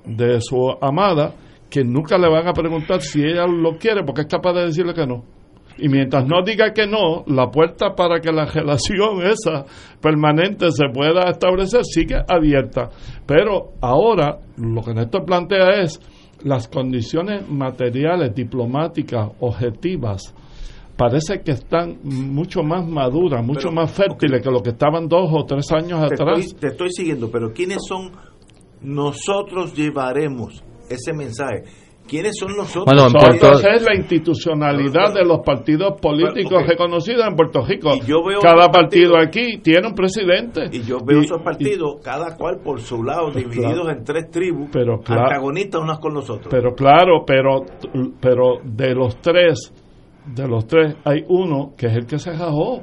de su amada, que nunca le van a preguntar si ella lo quiere, porque es capaz de decirle que no. Y mientras no diga que no, la puerta para que la relación *laughs* esa permanente se pueda establecer sigue abierta. Pero ahora lo que Néstor plantea es las condiciones materiales, diplomáticas, objetivas, parece que están mucho más maduras, mucho más fértiles que lo que estaban dos o tres años atrás. te estoy siguiendo, pero ¿quiénes son? Nosotros llevaremos ese mensaje ¿Quiénes son los otros? Bueno, es la institucionalidad de los partidos políticos reconocidos en Puerto Rico. cada partido aquí tiene un presidente. Y yo veo esos partidos, cada cual por su lado, pues divididos en tres tribus, pero antagonistas unas con los otros. Pero claro, pero, pero de los tres, de los tres, hay uno que es el que se rajó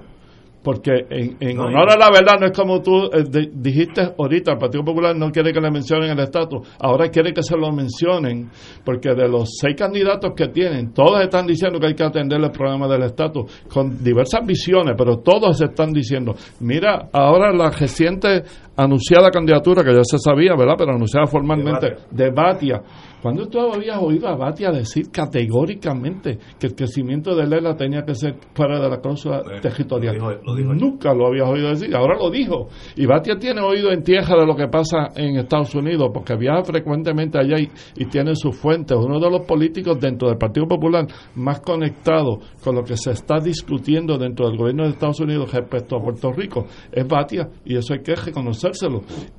porque en, honor a la verdad no es como tú eh, dijiste ahorita, el Partido Popular no quiere que le mencionen el estatus, ahora quiere que se lo mencionen, porque de los seis candidatos que tienen, todos están diciendo que hay que atender el problema del estatus, con diversas visiones, pero todos están diciendo, mira, ahora la reciente anunciada candidatura, que ya se sabía, ¿verdad? Pero anunciada formalmente, de Batia. ¿Cuándo tú habías oído a Batia decir categóricamente que el crecimiento de Lela tenía que ser fuera de la cláusula territorial? Nunca lo habías oído decir, ahora lo dijo. Y Batia tiene oído en tierra de lo que pasa en Estados Unidos, porque viaja frecuentemente allá y, y tiene sus fuentes. Uno de los políticos dentro del Partido Popular más conectado con lo que se está discutiendo dentro del gobierno de Estados Unidos respecto a Puerto Rico es Batia, y eso hay que reconocer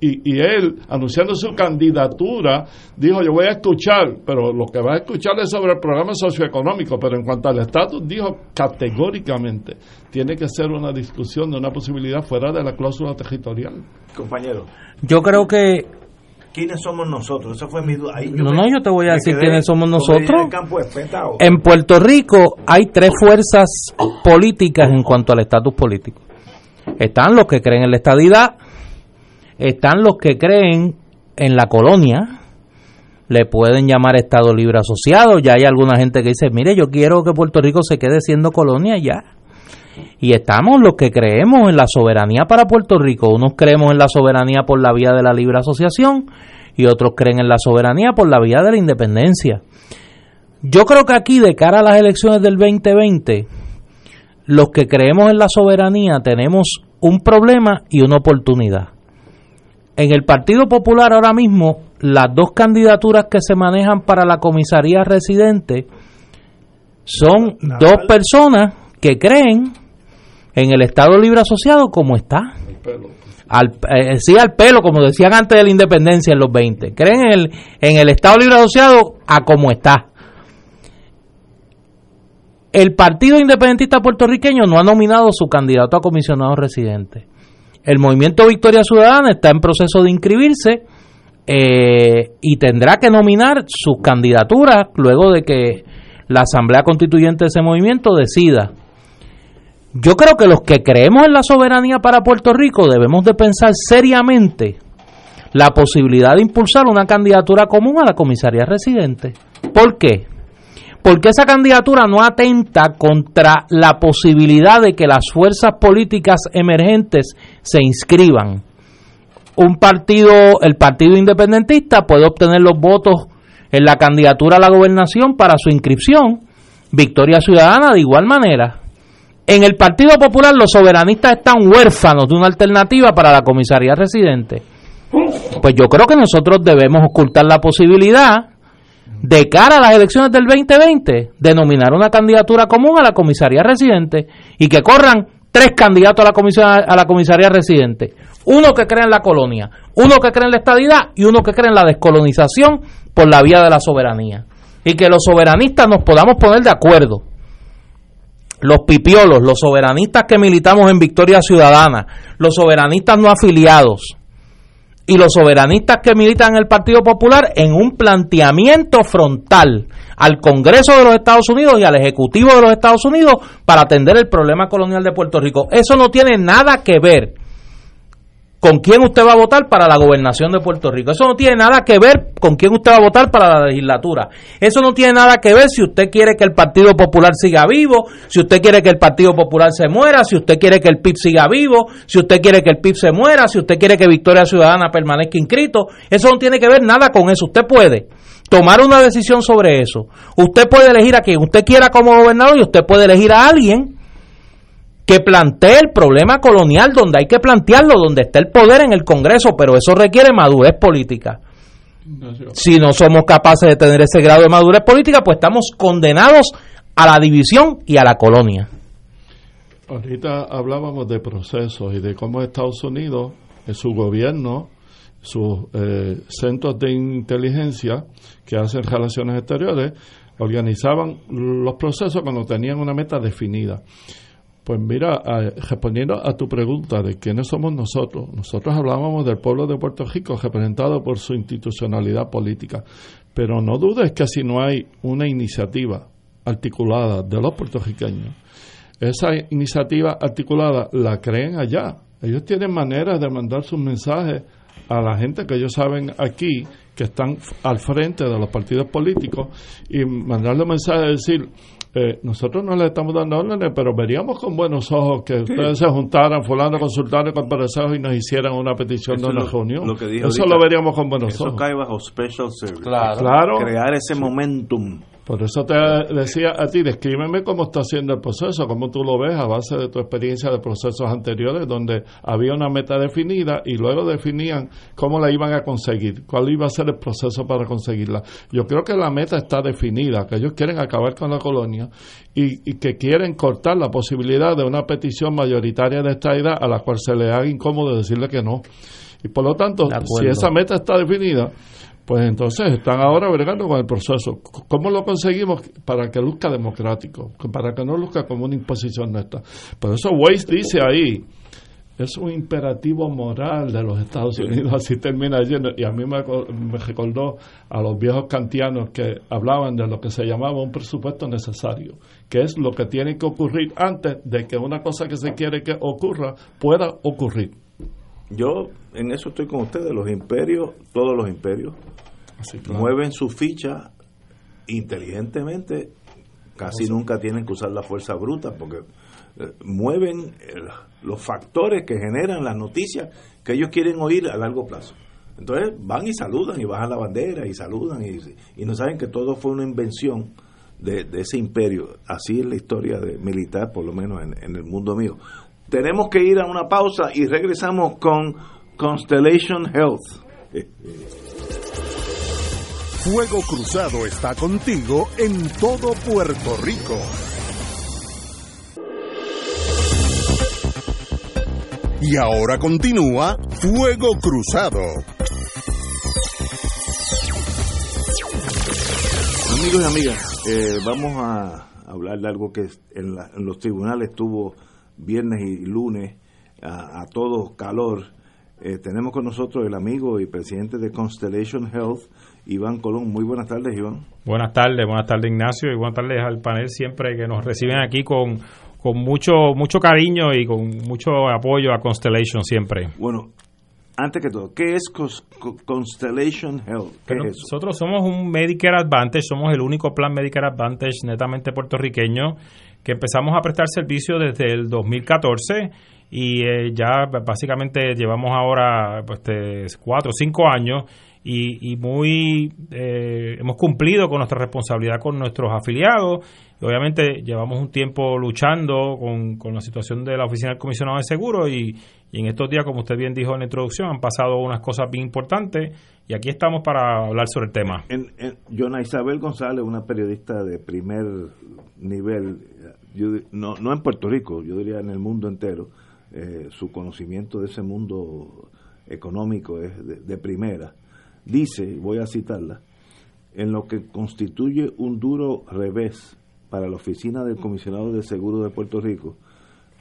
y, y él, anunciando su candidatura, dijo, yo voy a escuchar, pero lo que va a escuchar es sobre el programa socioeconómico, pero en cuanto al estatus, dijo categóricamente, tiene que ser una discusión de una posibilidad fuera de la cláusula territorial. Compañero. Yo creo que ¿Quiénes somos nosotros? Esa fue mi duda. no, no, yo te voy a decir quiénes somos nosotros. En Puerto Rico hay tres fuerzas políticas en cuanto al estatus político. Están los que creen en la estadidad, están los que creen en la colonia, le pueden llamar Estado Libre Asociado, ya hay alguna gente que dice, mire, yo quiero que Puerto Rico se quede siendo colonia ya. Y estamos los que creemos en la soberanía para Puerto Rico. Unos creemos en la soberanía por la vía de la libre asociación y otros creen en la soberanía por la vía de la independencia. Yo creo que aquí, de cara a las elecciones del 2020, los que creemos en la soberanía tenemos un problema y una oportunidad en el Partido Popular ahora mismo las dos candidaturas que se manejan para la comisaría residente son dos personas que creen en el Estado Libre Asociado como está. Al, eh, sí, al pelo, como decían antes de la independencia en los 20. Creen en el, en el Estado Libre Asociado a como está. El Partido Independentista Puertorriqueño no ha nominado su candidato a comisionado residente. El movimiento Victoria Ciudadana está en proceso de inscribirse eh, y tendrá que nominar sus candidaturas luego de que la Asamblea Constituyente de ese movimiento decida. Yo creo que los que creemos en la soberanía para Puerto Rico debemos de pensar seriamente la posibilidad de impulsar una candidatura común a la comisaría residente. ¿Por qué? porque esa candidatura no atenta contra la posibilidad de que las fuerzas políticas emergentes se inscriban. Un partido, el Partido Independentista puede obtener los votos en la candidatura a la gobernación para su inscripción. Victoria Ciudadana de igual manera. En el Partido Popular los soberanistas están huérfanos de una alternativa para la comisaría residente. Pues yo creo que nosotros debemos ocultar la posibilidad de cara a las elecciones del 2020, denominar una candidatura común a la comisaría residente y que corran tres candidatos a la, a la comisaría residente. Uno que cree en la colonia, uno que cree en la estadidad y uno que cree en la descolonización por la vía de la soberanía. Y que los soberanistas nos podamos poner de acuerdo. Los pipiolos, los soberanistas que militamos en Victoria Ciudadana, los soberanistas no afiliados, y los soberanistas que militan en el Partido Popular en un planteamiento frontal al Congreso de los Estados Unidos y al Ejecutivo de los Estados Unidos para atender el problema colonial de Puerto Rico. Eso no tiene nada que ver con quién usted va a votar para la gobernación de Puerto Rico. Eso no tiene nada que ver con quién usted va a votar para la legislatura. Eso no tiene nada que ver si usted quiere que el Partido Popular siga vivo, si usted quiere que el Partido Popular se muera, si usted quiere que el PIB siga vivo, si usted quiere que el PIB se muera, si usted quiere que Victoria Ciudadana permanezca inscrito. Eso no tiene que ver nada con eso. Usted puede tomar una decisión sobre eso. Usted puede elegir a quien usted quiera como gobernador y usted puede elegir a alguien que plantee el problema colonial donde hay que plantearlo, donde está el poder en el Congreso, pero eso requiere madurez política. Si no somos capaces de tener ese grado de madurez política, pues estamos condenados a la división y a la colonia. Ahorita hablábamos de procesos y de cómo Estados Unidos, en su gobierno, sus eh, centros de inteligencia que hacen relaciones exteriores, organizaban los procesos cuando tenían una meta definida. Pues mira, respondiendo a tu pregunta de quiénes somos nosotros, nosotros hablábamos del pueblo de Puerto Rico representado por su institucionalidad política, pero no dudes que si no hay una iniciativa articulada de los puertorriqueños, esa iniciativa articulada la creen allá. Ellos tienen maneras de mandar sus mensajes a la gente que ellos saben aquí que están al frente de los partidos políticos y mandarle un mensaje de decir eh, nosotros no le estamos dando órdenes, pero veríamos con buenos ojos que ustedes se juntaran, fulano, consultaran con y nos hicieran una petición de una reunión. Eso lo veríamos con buenos ojos. Eso cae bajo special service. claro. Crear ese momentum por eso te decía a ti, descríbeme cómo está haciendo el proceso, cómo tú lo ves a base de tu experiencia de procesos anteriores, donde había una meta definida y luego definían cómo la iban a conseguir, cuál iba a ser el proceso para conseguirla. Yo creo que la meta está definida, que ellos quieren acabar con la colonia y, y que quieren cortar la posibilidad de una petición mayoritaria de esta idea a la cual se le haga incómodo decirle que no. Y por lo tanto, si esa meta está definida, pues entonces están ahora bregando con el proceso. ¿Cómo lo conseguimos? Para que luzca democrático, para que no luzca como una imposición nuestra. Por eso Weiss dice ahí, es un imperativo moral de los Estados Unidos, *laughs* así termina yendo. Y a mí me, me, recordó a los viejos kantianos que hablaban de lo que se llamaba un presupuesto necesario, que es lo que tiene que ocurrir antes de que una cosa que se quiere que ocurra pueda ocurrir. Yo en eso estoy con ustedes, los imperios, todos los imperios, mueven su ficha inteligentemente, casi nunca tienen que usar la fuerza bruta porque eh, mueven los factores que generan las noticias que ellos quieren oír a largo plazo. Entonces van y saludan y bajan la bandera y saludan y, no saben que todo fue una invención de, ese imperio. Así es la historia de, militar, por lo menos en el mundo mío. Tenemos que ir a una pausa y regresamos con Constellation Health. Fuego Cruzado está contigo en todo Puerto Rico. Y ahora continúa Fuego Cruzado. Amigos y amigas, eh, vamos a hablar de algo que en, en los tribunales tuvo viernes y lunes a, todo calor. Eh, tenemos con nosotros el amigo y presidente de Constellation Health, Iván Colón. Muy buenas tardes, Iván. Buenas tardes, buenas tardes, Ignacio, y buenas tardes al panel siempre que nos reciben aquí con, con mucho, mucho cariño y con mucho apoyo a Constellation siempre. Bueno, antes que todo, ¿qué es Constellation Health? nosotros somos un Medicare Advantage, somos el único plan Medicare Advantage netamente puertorriqueño que empezamos a prestar servicio desde el 2014 y eh, ya básicamente llevamos ahora pues, cuatro o cinco años y, muy eh, hemos cumplido con nuestra responsabilidad con nuestros afiliados y obviamente llevamos un tiempo luchando con, con la situación de la oficina del comisionado de seguro y, en estos días como usted bien dijo en la introducción han pasado unas cosas bien importantes y aquí estamos para hablar sobre el tema. En, en, Isabel González, una periodista de primer nivel, no, no en Puerto Rico, yo diría en el mundo entero, eh, su conocimiento de ese mundo económico es de, primera. Dice, voy a citarla, en lo que constituye un duro revés para la oficina del comisionado de seguros de Puerto Rico,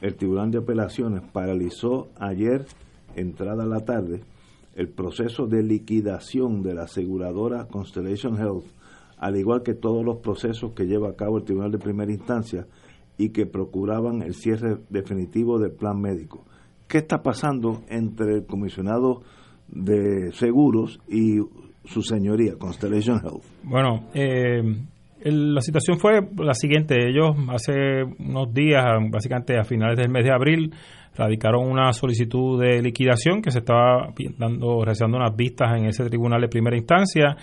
el Tribunal de Apelaciones paralizó ayer, entrada la tarde, el proceso de liquidación de la aseguradora Constellation Health, al igual que todos los procesos que lleva a cabo el Tribunal de Primera Instancia y que procuraban el cierre definitivo del plan médico. ¿Qué está pasando entre el comisionado de seguros y su señoría, Constellation Health? Bueno, eh, la situación fue la siguiente. Ellos hace unos días, básicamente a finales del mes de abril, radicaron una solicitud de liquidación que se estaba dando, realizando unas vistas en ese tribunal de primera instancia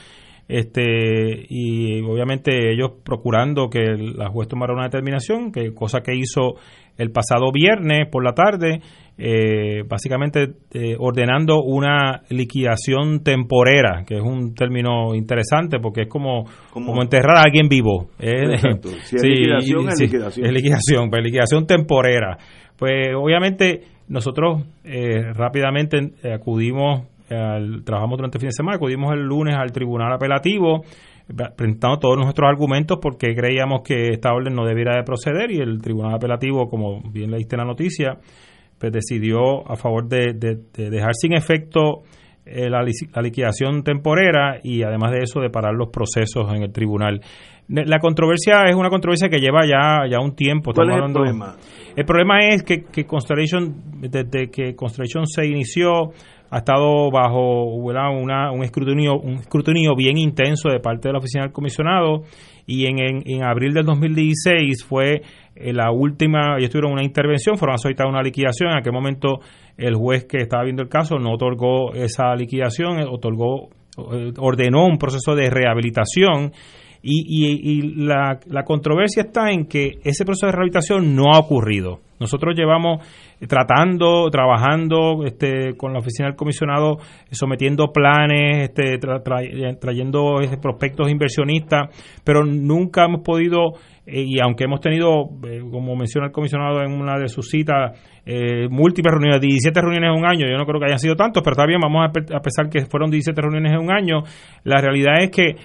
este y obviamente ellos procurando que la juez tomara una determinación, que cosa que hizo el pasado viernes por la tarde eh, básicamente eh, ordenando una liquidación temporera, que es un término interesante porque es como, como, enterrar a alguien vivo. Si es *laughs* liquidación, es liquidación. Es liquidación, pues liquidación temporera. Pues obviamente nosotros rápidamente acudimos, al, trabajamos durante el fin de semana, acudimos el lunes al tribunal apelativo presentando todos nuestros argumentos porque creíamos que esta orden no debiera de proceder y el Tribunal Apelativo, como bien leíste en la noticia, pues decidió a favor de, dejar sin efecto eh, la, liquidación temporera y además de eso de parar los procesos en el tribunal. La controversia es una controversia que lleva ya, ya un tiempo. ¿Cuál es el problema? El problema es que, que Constellation, desde que Constellation se inició, ha estado bajo Una, un, escrutinio, un escrutinio bien intenso de parte de la oficina del comisionado y en, en, abril del 2016 fue eh, la última, ellos tuvieron una intervención, fueron a solicitar una liquidación, en aquel momento el juez que estaba viendo el caso no otorgó esa liquidación, eh, otorgó, eh, ordenó un proceso de rehabilitación y, y, y la, la controversia está en que ese proceso de rehabilitación no ha ocurrido. Nosotros llevamos tratando, trabajando este, con la oficina del comisionado, sometiendo planes, este, trayendo prospectos inversionistas, pero nunca hemos podido, eh, y aunque hemos tenido, eh, como menciona el comisionado en una de sus citas, eh, múltiples reuniones, 17 reuniones en un año, yo no creo que hayan sido tantos, pero está bien, vamos a, pesar que fueron 17 reuniones en un año, la realidad es que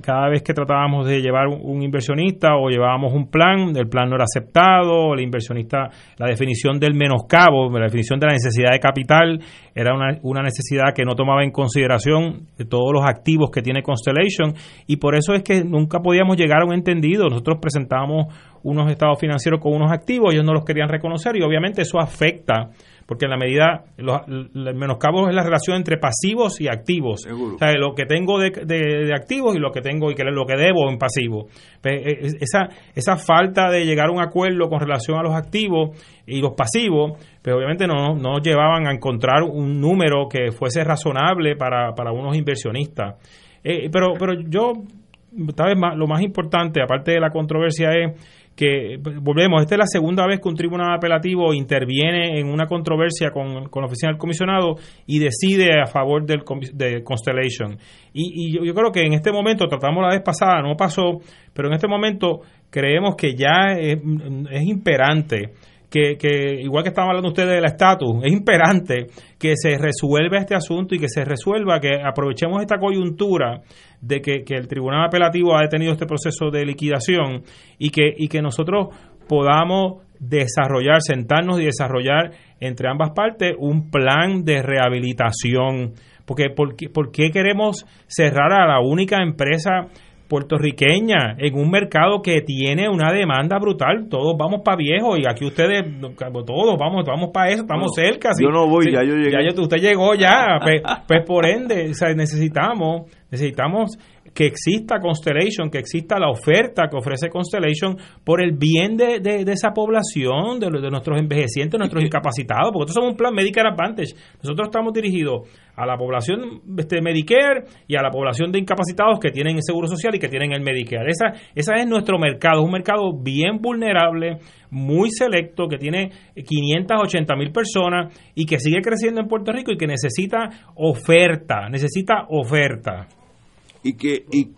cada vez que tratábamos de llevar un, inversionista o llevábamos un plan, el plan no era aceptado, el inversionista, la definición del menoscabo, la definición de la necesidad de capital era una, una necesidad que no tomaba en consideración todos los activos que tiene Constellation y por eso es que nunca podíamos llegar a un entendido. Nosotros presentábamos unos estados financieros con unos activos, ellos no los querían reconocer y obviamente eso afecta porque en la medida, los, el menoscabo es la relación entre pasivos y activos. O sea, lo que tengo de, de, activos y lo que tengo y que lo que debo en pasivo. Pues, e, e, esa, esa falta de llegar a un acuerdo con relación a los activos y los pasivos, pues obviamente no nos llevaban a encontrar un número que fuese razonable para, para unos inversionistas. Eh, pero, pero yo, tal vez más, lo más importante, aparte de la controversia, es que volvemos, esta es la segunda vez que un tribunal apelativo interviene en una controversia con, con la oficina del comisionado y decide a favor del, de Constellation. Y, yo, creo que en este momento, tratamos la vez pasada, no pasó, pero en este momento creemos que ya es imperante que, igual que estaban hablando ustedes del estatus, es imperante que se resuelva este asunto y que se resuelva, que aprovechemos esta coyuntura de que, el Tribunal Apelativo ha detenido este proceso de liquidación y que, y que nosotros podamos desarrollar, sentarnos y desarrollar entre ambas partes un plan de rehabilitación. Porque, ¿por ¿por qué queremos cerrar a la única empresa puertorriqueña en un mercado que tiene una demanda brutal. Todos vamos para viejo y aquí ustedes, todos vamos vamos para eso, estamos cerca. Yo no voy, ya yo llegué. Ya usted llegó ya, pues, pues, por ende, necesitamos, necesitamos que exista Constellation, que exista la oferta que ofrece Constellation por el bien de, de, esa población, de, de, nuestros envejecientes, nuestros *laughs* incapacitados, porque nosotros somos un plan Medicare Advantage. Nosotros estamos dirigidos a la población este, Medicare y a la población de incapacitados que tienen el Seguro Social y que tienen el Medicare. Esa, esa es nuestro mercado, un mercado bien vulnerable, muy selecto, que tiene 580 mil personas y que sigue creciendo en Puerto Rico y que necesita oferta, necesita oferta y que y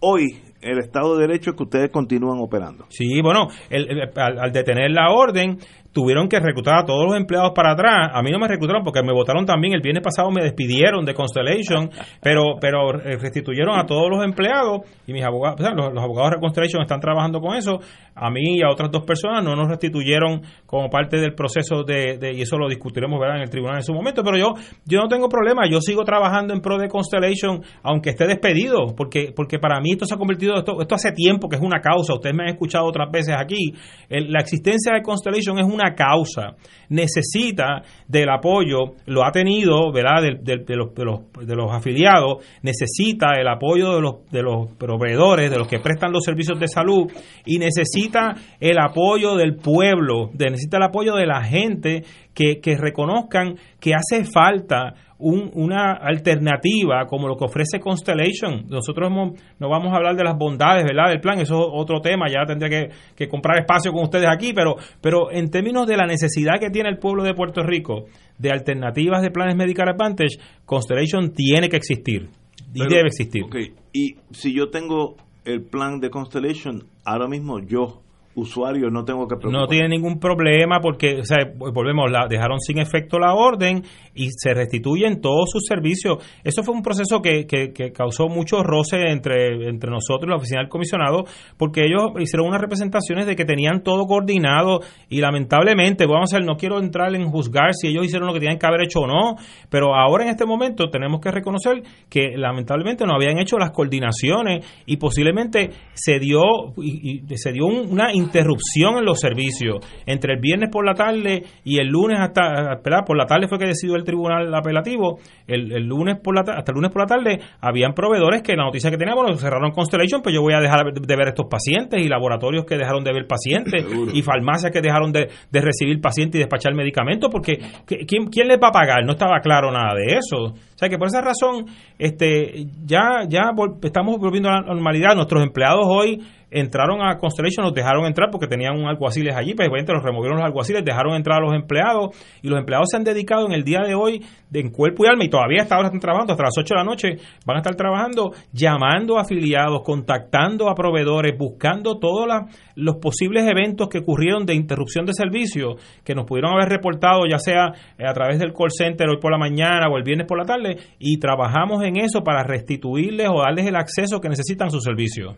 hoy el Estado de Derecho es que ustedes continúan operando. Sí, bueno, al, detener la orden, tuvieron que reclutar a todos los empleados para atrás. A mí no me reclutaron porque me votaron también. El viernes pasado me despidieron de Constellation, pero pero restituyeron a todos los empleados y mis abogados, los, abogados de Constellation están trabajando con eso. A mí y a otras dos personas no nos restituyeron como parte del proceso de, y eso lo discutiremos ¿verdad? en el tribunal en su momento. Pero yo yo no tengo problema. Yo sigo trabajando en pro de Constellation aunque esté despedido, porque porque para mí esto se ha convertido esto esto hace tiempo que es una causa. Ustedes me han escuchado otras veces aquí. la existencia de Constellation es una causa necesita del apoyo, lo ha tenido, ¿verdad?, de, los, afiliados, necesita el apoyo de los, de los proveedores, de los que prestan los servicios de salud, y necesita el apoyo del pueblo, necesita el apoyo de la gente que, que reconozcan que hace falta una alternativa como lo que ofrece Constellation. Nosotros no vamos a hablar de las bondades ¿verdad? del plan, eso es otro tema, ya tendría que, que, comprar espacio con ustedes aquí, pero, pero en términos de la necesidad que tiene el pueblo de Puerto Rico de alternativas de planes Medicare Advantage, Constellation tiene que existir y debe existir. Y si yo tengo el plan de Constellation, ahora mismo yo usuario no tengo que preocupar. No tiene ningún problema porque, o sea, volvemos, la, dejaron sin efecto la orden y se restituyen todos sus servicios. Eso fue un proceso que, que, causó mucho roce entre, entre nosotros y la oficina del comisionado porque ellos hicieron unas representaciones de que tenían todo coordinado y lamentablemente, vamos a ver, no quiero entrar en juzgar si ellos hicieron lo que tenían que haber hecho o no, pero ahora en este momento tenemos que reconocer que lamentablemente no habían hecho las coordinaciones y posiblemente se dio, y, se dio una interrupción en los servicios. Entre el viernes por la tarde y el lunes hasta, por la tarde fue que decidió el tribunal apelativo, el, lunes por la hasta el lunes por la tarde habían proveedores que la noticia que teníamos, bueno, cerraron Constellation, pues yo voy a dejar de ver estos pacientes y laboratorios que dejaron de ver pacientes *laughs* y farmacias que dejaron de, recibir pacientes y despachar medicamentos, porque ¿quién, ¿quién les va a pagar? No estaba claro nada de eso. O sea que por esa razón este ya ya estamos volviendo a la normalidad. Nuestros empleados hoy entraron a Constellation, los dejaron entrar porque tenían un alguaciles allí, pues los removieron los alguaciles, dejaron entrar a los empleados y los empleados se han dedicado en el día de hoy de, en cuerpo y alma y todavía hasta ahora están trabajando, hasta las 8 de la noche van a estar trabajando, llamando a afiliados, contactando a proveedores, buscando todos los posibles eventos que ocurrieron de interrupción de servicio que nos pudieron haber reportado ya sea eh, a través del call center hoy por la mañana o el viernes por la tarde y trabajamos en eso para restituirles o darles el acceso que necesitan a su servicio.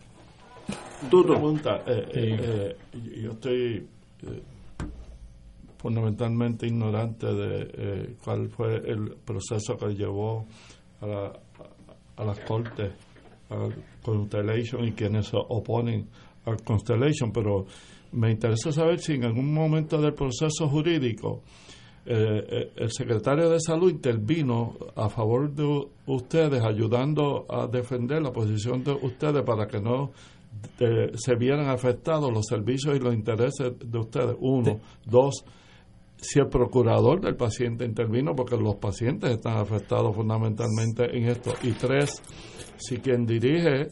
Pregunta, eh, eh, yo estoy eh, fundamentalmente ignorante de cuál fue el proceso que llevó a, la, a las cortes, a Constellation y quienes se oponen a Constellation, pero me interesa saber si en algún momento del proceso jurídico el secretario de salud intervino a favor de ustedes, ayudando a defender la posición de ustedes para que no se vieran afectados los servicios y los intereses de ustedes. Uno. Dos, si el procurador del paciente intervino, porque los pacientes están afectados fundamentalmente en esto. Y tres, si quien dirige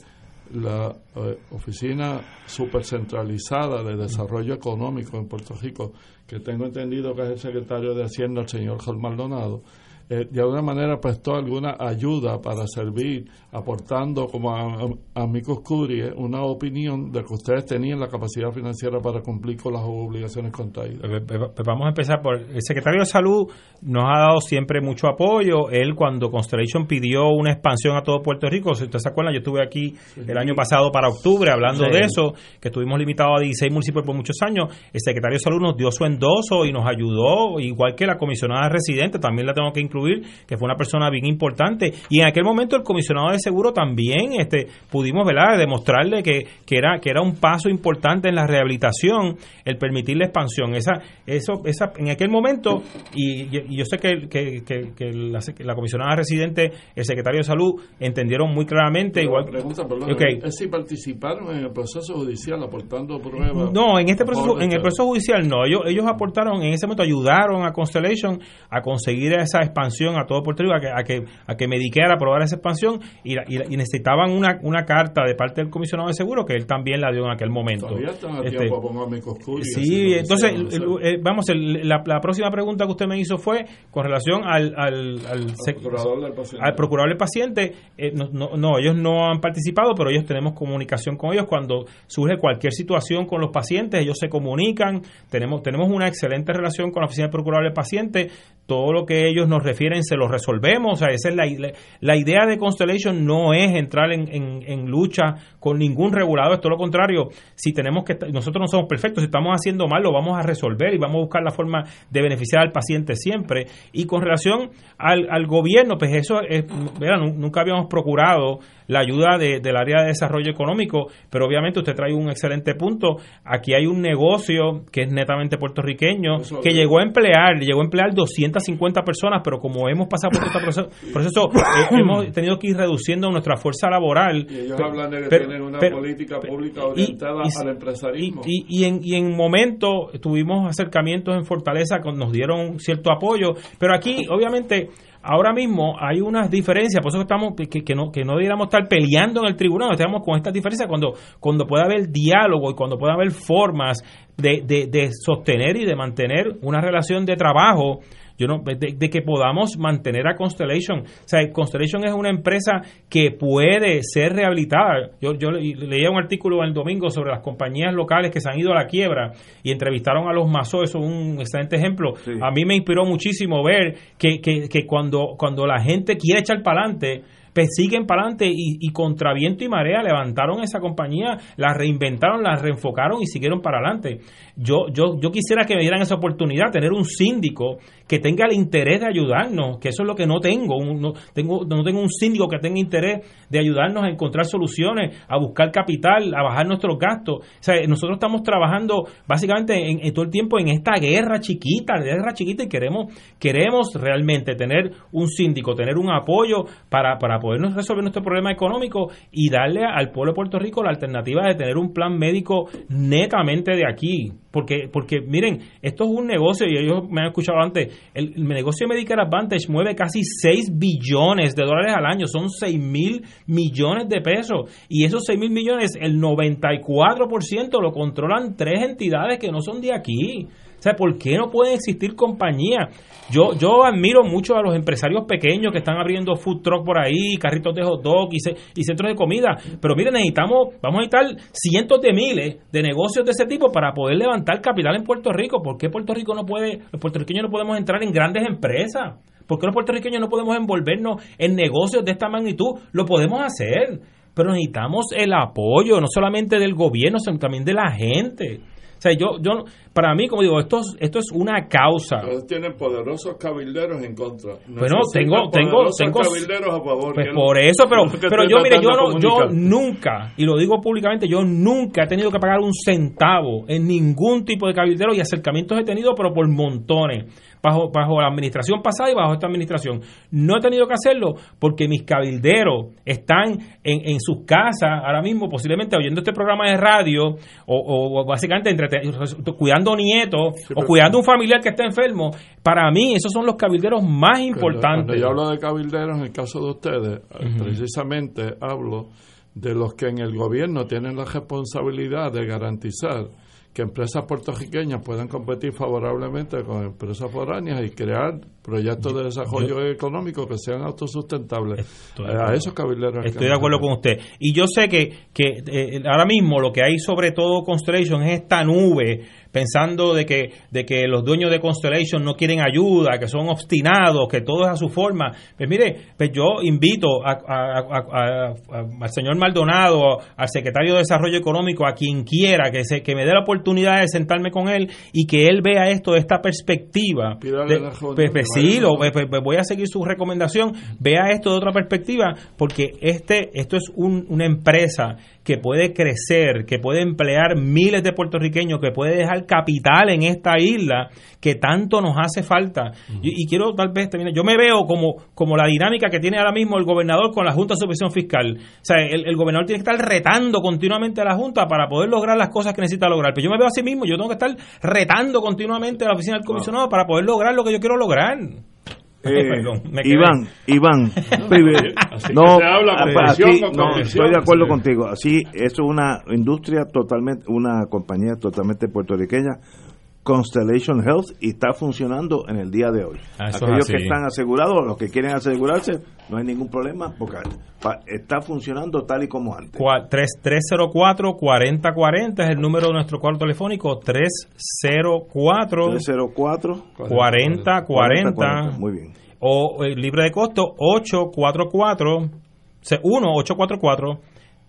la eh, oficina supercentralizada de desarrollo económico en Puerto Rico, que tengo entendido que es el secretario de Hacienda, el señor Jorge Maldonado, eh, de alguna manera prestó alguna ayuda para servir, aportando como a, amigos Curie una opinión de que ustedes tenían la capacidad financiera para cumplir con las obligaciones contraídas. Pues vamos a empezar por el secretario de Salud nos ha dado siempre mucho apoyo. Él cuando Constellation pidió una expansión a todo Puerto Rico, si ustedes se acuerdan, yo estuve aquí el año pasado para octubre hablando de eso, que estuvimos limitados a 16 municipios por muchos años. El secretario de Salud nos dio su endoso y nos ayudó, igual que la comisionada residente, también la tengo que incluir que fue una persona bien importante. Y en aquel momento el comisionado de seguro también este, pudimos ¿verdad? demostrarle que, que, era, que era un paso importante en la rehabilitación el permitir la expansión. Esa, eso, esa, en aquel momento, y, yo sé que, que, la, comisionada residente, el secretario de salud, entendieron muy claramente. igual pregunta, ¿es si participaron en el proceso judicial aportando pruebas? No, en este proceso, en el proceso judicial no. Ellos, ellos aportaron, en ese momento ayudaron a Constellation a conseguir esa expansión a todo Puerto Rico, a que, a que, a que Medicare aprobara esa expansión y, y, necesitaban una, una carta de parte del comisionado de seguro que él también la dio en aquel momento. Este, sí, entonces, vamos, la, la, próxima pregunta que usted me hizo fue con relación al, al, al, procurador del paciente. Al procurador del paciente. Eh, no, no, ellos no han participado, pero ellos tenemos comunicación con ellos. Cuando surge cualquier situación con los pacientes, ellos se comunican. Tenemos, tenemos una excelente relación con la oficina del procurador del paciente. Todo lo que ellos nos refieren se lo resolvemos. O esa es la, la, idea de Constellation no es entrar en, en, lucha con ningún regulador, es todo lo contrario. Si tenemos que, nosotros no somos perfectos, si estamos haciendo mal, lo vamos a resolver y vamos a buscar la forma de beneficiar al paciente siempre. Y con relación al, al gobierno, pues eso es, nunca habíamos procurado la ayuda de, del área de desarrollo económico, pero obviamente usted trae un excelente punto. Aquí hay un negocio que es netamente puertorriqueño, que llegó a emplear, llegó a emplear 200 250 personas, pero como hemos pasado por este proceso, *laughs* proceso eh, hemos tenido que ir reduciendo nuestra fuerza laboral. Y ellos hablan de que tienen una política pública orientada al empresarismo. Y, y, en, y en momento tuvimos acercamientos en Fortaleza, nos dieron cierto apoyo, pero aquí obviamente ahora mismo hay unas diferencias, por eso estamos que, no que no debiéramos estar peleando en el tribunal, estamos con estas diferencias cuando cuando pueda haber diálogo y cuando pueda haber formas de, de, de sostener y de mantener una relación de trabajo yo no de, que podamos mantener a Constellation. O sea, Constellation es una empresa que puede ser rehabilitada. Yo, yo leía un artículo el domingo sobre las compañías locales que se han ido a la quiebra y entrevistaron a los Mazos, eso es un excelente ejemplo. A mí me inspiró muchísimo ver que, que, que cuando, cuando la gente quiere echar para adelante, pues siguen para adelante y, y, contra viento y marea levantaron esa compañía, la reinventaron, la reenfocaron y siguieron para adelante. Yo, yo, yo quisiera que me dieran esa oportunidad, tener un síndico que tenga el interés de ayudarnos, que eso es lo que no tengo, no tengo, no tengo un síndico que tenga interés de ayudarnos a encontrar soluciones, a buscar capital, a bajar nuestros gastos. O sea, nosotros estamos trabajando básicamente en, todo el tiempo en esta guerra chiquita, guerra chiquita y queremos, queremos realmente tener un síndico, tener un apoyo para, para podernos resolver nuestro problema económico y darle al pueblo de Puerto Rico la alternativa de tener un plan médico netamente de aquí. Porque, porque miren, esto es un negocio, y ellos me han escuchado antes, el, negocio de Medicare Advantage mueve casi 6 billones de dólares al año, son 6 mil millones de pesos. Y esos 6 mil millones, el 94% lo controlan tres entidades que no son de aquí. Sea, ¿por qué no pueden existir compañías? Yo, yo admiro mucho a los empresarios pequeños que están abriendo food truck por ahí, carritos de hot dog y, y centros de comida. Pero miren, necesitamos, vamos a necesitar cientos de miles de negocios de ese tipo para poder levantar capital en Puerto Rico. ¿Por qué Puerto Rico no puede, los puertorriqueños no podemos entrar en grandes empresas? ¿Por qué los puertorriqueños no podemos envolvernos en negocios de esta magnitud? Lo podemos hacer, pero necesitamos el apoyo, no solamente del gobierno, sino también de la gente. O sea, yo, yo, para mí, como digo, esto, esto es una causa. Ustedes tienen poderosos cabilderos en contra. bueno, tengo, tengo, tengo cabilderos a favor. Pues por eso, pero, pero yo, mire, yo, no, yo nunca, y lo digo públicamente, yo nunca he tenido que pagar un centavo en ningún tipo de cabildero y acercamientos he tenido, pero por montones bajo, bajo la administración pasada y bajo esta administración. No he tenido que hacerlo porque mis cabilderos están en, en sus casas ahora mismo, posiblemente oyendo este programa de radio o, o básicamente entre, cuidando nietos o cuidando un familiar que está enfermo. Para mí, esos son los cabilderos más importantes. Cuando yo hablo de cabilderos, en el caso de ustedes, precisamente hablo de los que en el gobierno tienen la responsabilidad de garantizar que empresas puertorriqueñas puedan competir favorablemente con empresas foráneas y crear proyectos de desarrollo económico que sean autosustentables. a esos cabilderos. Estoy de acuerdo con usted. Y yo sé que, que eh, ahora mismo lo que hay sobre todo Constellation es esta nube pensando de que, de que los dueños de Constellation no quieren ayuda, que son obstinados, que todo es a su forma. Pues mire, pues yo invito al señor Maldonado, al secretario de Desarrollo Económico, a quien quiera, que, se, que me dé la oportunidad de sentarme con él y que él vea esto de esta perspectiva. pues, pues sí, lo, pues, voy a seguir su recomendación, vea esto de otra perspectiva, porque este, esto es un, una empresa que puede crecer, que puede emplear miles de puertorriqueños, que puede dejar capital en esta isla que tanto nos hace falta. y, quiero tal vez terminar, yo me veo como, como la dinámica que tiene ahora mismo el gobernador con la Junta de Supervisión Fiscal. O sea, el, gobernador tiene que estar retando continuamente a la Junta para poder lograr las cosas que necesita lograr. Pero yo me veo así mismo, yo tengo que estar retando continuamente a la oficina del comisionado para poder lograr lo que yo quiero lograr. Eh, *laughs* Iván, Iván, *laughs* no, no, estoy de acuerdo contigo. Así, eso es una industria totalmente, una compañía totalmente puertorriqueña Constellation Health y está funcionando en el día de hoy. Ah, Aquellos que están asegurados, los que quieren asegurarse, no hay ningún problema porque está funcionando tal y como antes. 304-4040 es el número de nuestro cuarto telefónico. 304 304 4040. Muy bien. O eh, libre de costo 844 1 844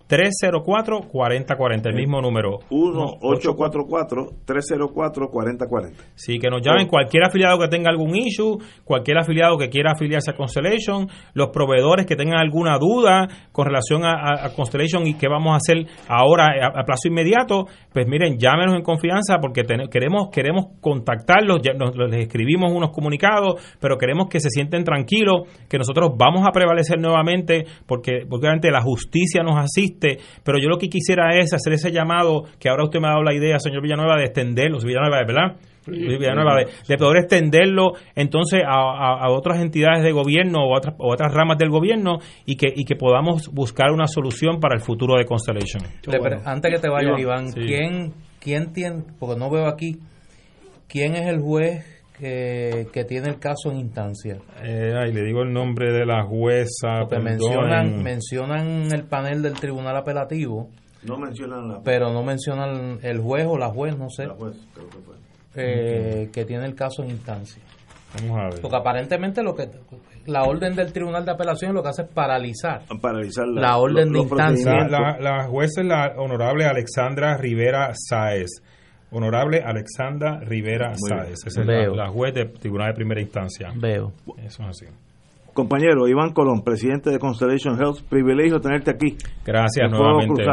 304-4040, el mismo número. 1-844-304-4040. Sí, que nos llamen cualquier afiliado que tenga algún issue, cualquier afiliado que quiera afiliarse a Constellation, los proveedores que tengan alguna duda con relación a, Constellation y qué vamos a hacer ahora a, plazo inmediato, pues miren, llámenos en confianza porque queremos queremos contactarlos, ya nos, les escribimos unos comunicados, pero queremos que se sienten tranquilos, que nosotros vamos a prevalecer nuevamente porque, porque obviamente la justicia nos asiste, pero yo lo que quisiera es hacer ese llamado que ahora usted me ha dado la idea, señor Villanueva, de extenderlo, Villanueva, ¿verdad? Villanueva, de, poder extenderlo entonces a, otras entidades de gobierno o otras, otras ramas del gobierno y que, y que podamos buscar una solución para el futuro de Constellation. Antes que te vaya, Iván, ¿quién, ¿quién tiene, porque no veo aquí, quién es el juez que, que, tiene el caso en instancia. Eh, ay, le digo el nombre de la jueza. Porque mencionan, mencionan el panel del tribunal apelativo. No mencionan la. Pero no mencionan el juez o la juez, no sé. La juez, creo que fue. Eh, que tiene el caso en instancia. Vamos a ver. Porque aparentemente lo que la orden del Tribunal de Apelación lo que hace es paralizar, paralizar la, orden de instancia. La, la, jueza es la honorable Alexandra Rivera Sáez. Honorable Alexandra Rivera Sáez. Es la, juez del Tribunal de Primera Instancia. Veo. Eso es así. Compañero Iván Colón, presidente de Constellation Health, privilegio tenerte aquí. Gracias nuevamente.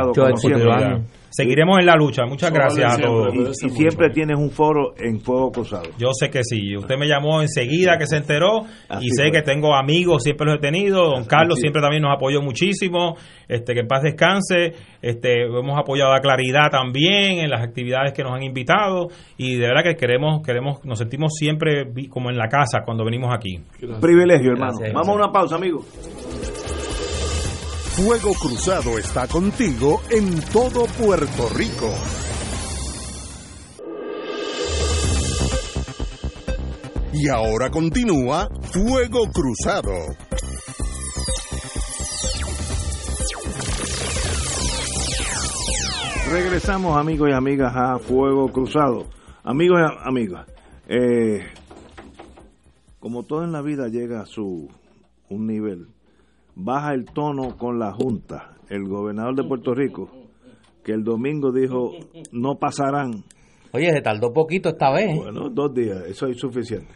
Seguiremos en la lucha. Muchas gracias a todos. Y, siempre tienes un foro en Fuego Cruzado. Yo sé que sí. Usted me llamó enseguida que se enteró y sé que tengo amigos, siempre los he tenido. Don Carlos siempre también nos apoyó muchísimo. Este, que en paz descanse. Este, hemos apoyado a Claridad también en las actividades que nos han invitado y de verdad que queremos, queremos, nos sentimos siempre como en la casa cuando venimos aquí. Privilegio, hermano. Vamos a una pausa, amigo. Fuego Cruzado está contigo en todo Puerto Rico. Y ahora continúa Fuego Cruzado. Regresamos amigos y amigas a Fuego Cruzado. Amigos y amigas, eh, como todo en la vida llega a su un nivel, baja el tono con la Junta. El gobernador de Puerto Rico, que el domingo dijo, no pasarán. Oye, se tardó poquito esta vez. Bueno, dos días, eso es suficiente.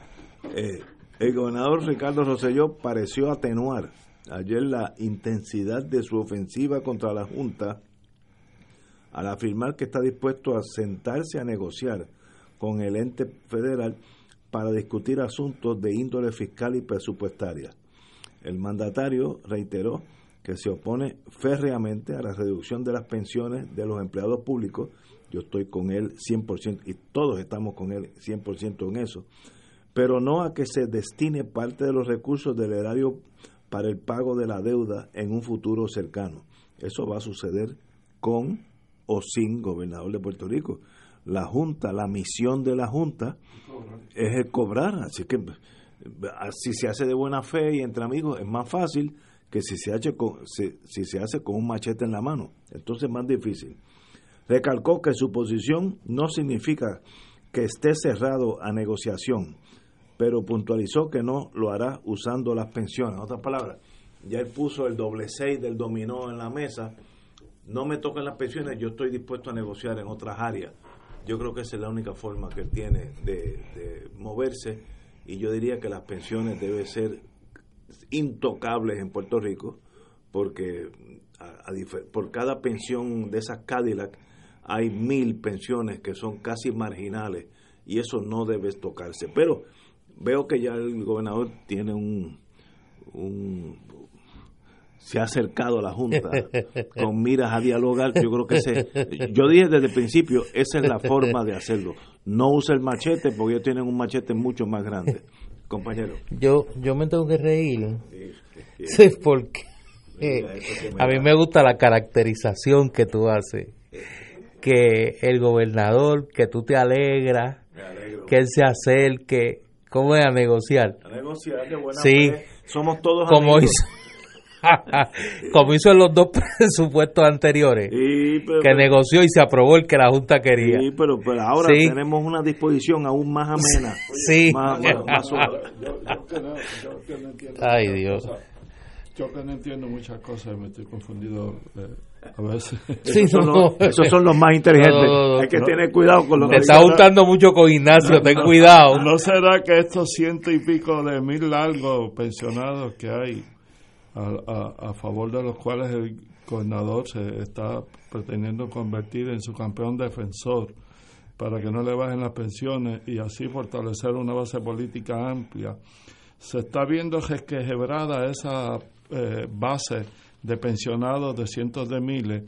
Eh, el gobernador Ricardo Rosselló pareció atenuar ayer la intensidad de su ofensiva contra la Junta al afirmar que está dispuesto a sentarse a negociar con el ente federal para discutir asuntos de índole fiscal y presupuestaria. El mandatario reiteró que se opone férreamente a la reducción de las pensiones de los empleados públicos. Yo estoy con él 100% y todos estamos con él 100% en eso. Pero no a que se destine parte de los recursos del erario para el pago de la deuda en un futuro cercano. Eso va a suceder con o sin gobernador de Puerto Rico. La Junta, la misión de la Junta es el cobrar. Así que si se hace de buena fe y entre amigos es más fácil que si se hace con, si, se hace con un machete en la mano. Entonces es más difícil. Recalcó que su posición no significa que esté cerrado a negociación, pero puntualizó que no lo hará usando las pensiones. En otras palabras, ya él puso el doble seis del dominó en la mesa. No me tocan las pensiones, yo estoy dispuesto a negociar en otras áreas. Yo creo que esa es la única forma que él tiene de moverse y yo diría que las pensiones deben ser intocables en Puerto Rico porque por cada pensión de esas Cadillac hay mil pensiones que son casi marginales y eso no debe tocarse. Pero veo que ya el gobernador tiene un, un se ha acercado a la Junta *laughs* con miras a dialogar. Yo creo que ese, yo dije desde el principio, esa es la forma de hacerlo. No usa el machete porque ellos tienen un machete mucho más grande, *laughs* compañero. Yo, yo me tengo que reír, sí, *laughs* porque a mí me gusta la caracterización que tú haces, que el gobernador, que tú te alegras, que él se acerque, ¿cómo es a negociar? A negociar, de buena sí. Somos todos como amigos. *laughs* como hizo en los dos *laughs* presupuestos anteriores, que negoció y se aprobó el que la Junta quería. Sí, pero, pero ahora tenemos una disposición aún más amena. *laughs* Sí. Más, Ay, Dios. Yo que no entiendo muchas cosas, me estoy confundido. Eh, A veces. Sí, esos, son no. los, esos son los más inteligentes. No, no, Hay que no. tener cuidado con los Te que está juntando mucho con Ignacio, ten cuidado. ¿No será que estos ciento y pico de mil largos pensionados que hay, a, a- favor de los cuales el gobernador se está pretendiendo convertir en su campeón defensor para que no le bajen las pensiones y así fortalecer una base política amplia, se está viendo resquebrada esa eh, base de pensionados de cientos de miles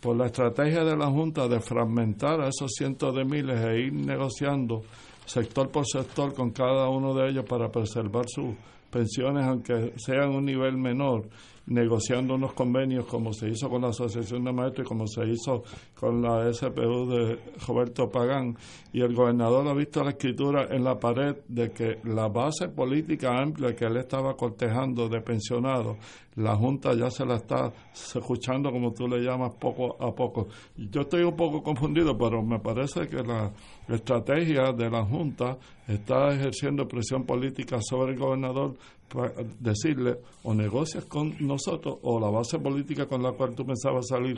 por la estrategia de la Junta de fragmentar a esos cientos de miles e ir negociando sector por sector con cada uno de ellos para preservar sus pensiones, aunque sean un nivel menor, negociando unos convenios como se hizo con la Asociación de Maestros y como se hizo con la SPU de Roberto Pagán. Y el gobernador ha visto la escritura en la pared de que la base política amplia que él estaba cortejando de pensionados, la Junta ya se la está escuchando, como tú le llamas, poco a poco. Yo estoy un poco confundido, pero me parece que la estrategia de la Junta está ejerciendo presión política sobre el gobernador para decirle o negocias con nosotros o la base política con la cual tú pensabas salir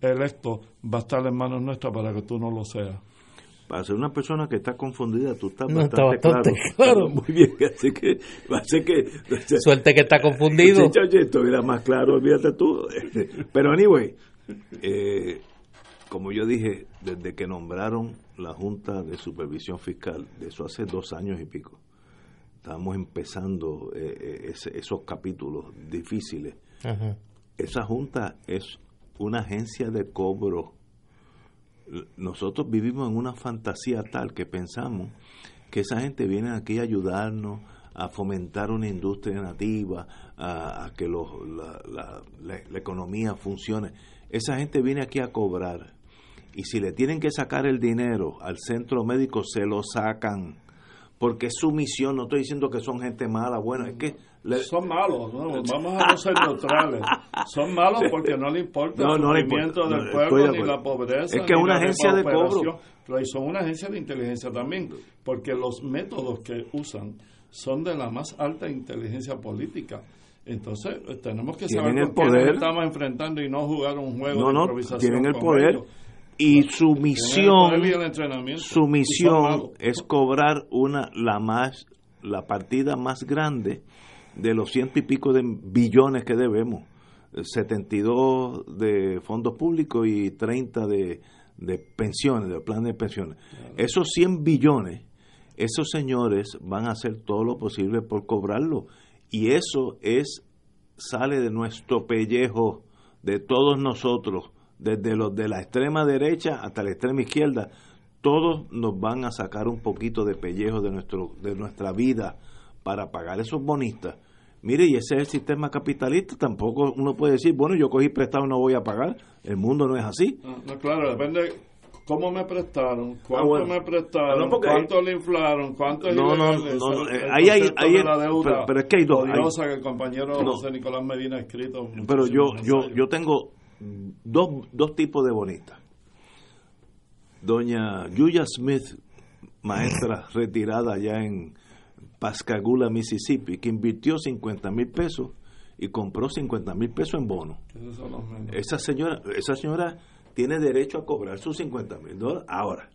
electo va a estar en manos nuestras para que tú no lo seas. Para ser una persona que está confundida, tú estás No, está bastante, claro. *laughs* claro. Muy bien, *laughs* así que, así que *laughs* Suerte que está confundido. Oye, estuviera más claro, olvídate tú. Pero anyway, eh, como yo dije, desde que nombraron la Junta de Supervisión Fiscal, de eso hace dos años y pico, estábamos empezando eh, eh, ese- esos capítulos difíciles. Ajá. Esa Junta es una agencia de cobro. Nosotros vivimos en una fantasía tal que pensamos que esa gente viene aquí a ayudarnos a fomentar una industria nativa, a, a que los- la, la- la- la economía funcione. Esa gente viene aquí a cobrar. Y si le tienen que sacar el dinero al centro médico, se lo sacan. Porque es su misión. No estoy diciendo que son gente mala. Bueno, es que... le- Son malos, ¿no? *laughs* vamos a no ser neutrales. Son malos porque no le importa No, el no importa. del No, pueblo, de ni la pobreza. Es que ni una agencia de cobro. Pero son una agencia de inteligencia también, porque los métodos que usan son de la más alta inteligencia política. Entonces, tenemos que saber el con quién nos poder. estamos enfrentando y no jugar un juego No, de no, improvisación. tienen el poder. ellos. Y su misión, su misión es cobrar una la más la partida más grande de los ciento y pico de billones que debemos. Eh, 72 de fondos públicos y 30 de, de pensiones, de plan de pensiones. Esos 100 billones, esos señores van a hacer todo lo posible por cobrarlo. Y eso es sale de nuestro pellejo, de todos nosotros, desde los de la extrema derecha hasta la extrema izquierda, todos nos van a sacar un poquito de pellejo de nuestro de nuestra vida para pagar esos bonistas. Mire, y ese es el sistema capitalista, tampoco uno puede decir, bueno, yo cogí prestado y no voy a pagar, el mundo no es así. No, no, claro, depende cómo me prestaron, cuánto Ah, bueno. me prestaron, No, porque- cuánto le inflaron, cuánto No, no, no, no, eh, ahí hay- ahí hay- pero- pero es que hay dos, hay- que el compañero. José Nicolás Medina ha escrito. Pero yo, yo, yo tengo dos, dos tipos de bonistas. Doña Yuya Smith, maestra *clears throat* retirada allá en Pascagoula, Mississippi, que invirtió 50 mil pesos y compró 50 mil pesos en bono. Esa señora, esa señora tiene derecho a cobrar sus 50 mil dólares. Ahora,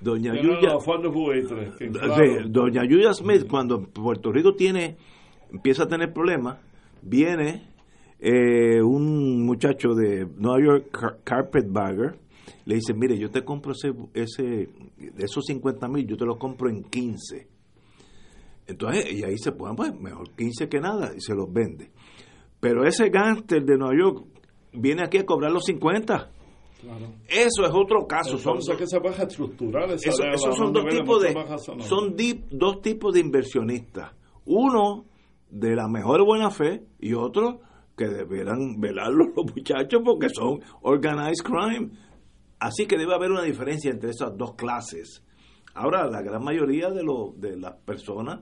Doña Yuya, claro, Doña Yuya Smith, cuando Puerto Rico tiene, empieza a tener problemas, viene eh, un muchacho de Nueva York, Car- Carpetbagger, le dice, mire, yo te compro ese, ese de esos 50 mil, yo te los compro en 15. Entonces, y ahí se pueden, pues, mejor 15 que nada, y se los vende. Pero ese gánster de Nueva York viene aquí a cobrar los 50. claro. Eso es otro caso. Son que se puede estructurar esa eso- esos son dos tipos de son dos tipos de inversionistas uno de la mejor buena fe y otro que deberán velarlo *laughs* los muchachos porque son organized crime así que debe haber una diferencia entre esas dos clases ahora la gran mayoría de los de las personas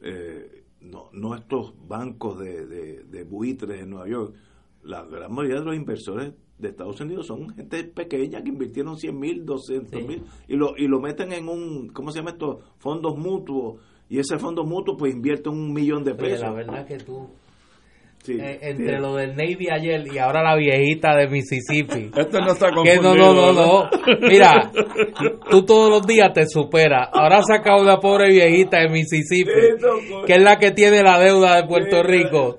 eh, no, no estos bancos de, de, de buitres en Nueva York la gran mayoría de los inversores de Estados Unidos son gente pequeña que invirtieron 100 mil, 200 mil y lo, y lo meten en un, ¿cómo se llama esto? Fondos mutuos y ese fondo mutuo pues invierte un millón de Oye, pesos. la verdad que tú eh, entre lo del Navy ayer y ahora la viejita de Mississippi. *laughs* Este no está confundido. Que no, no, no, no. Mira, tú todos los días te superas. Ahora has sacado una pobre viejita de Mississippi, que es la que tiene la deuda de Puerto Rico.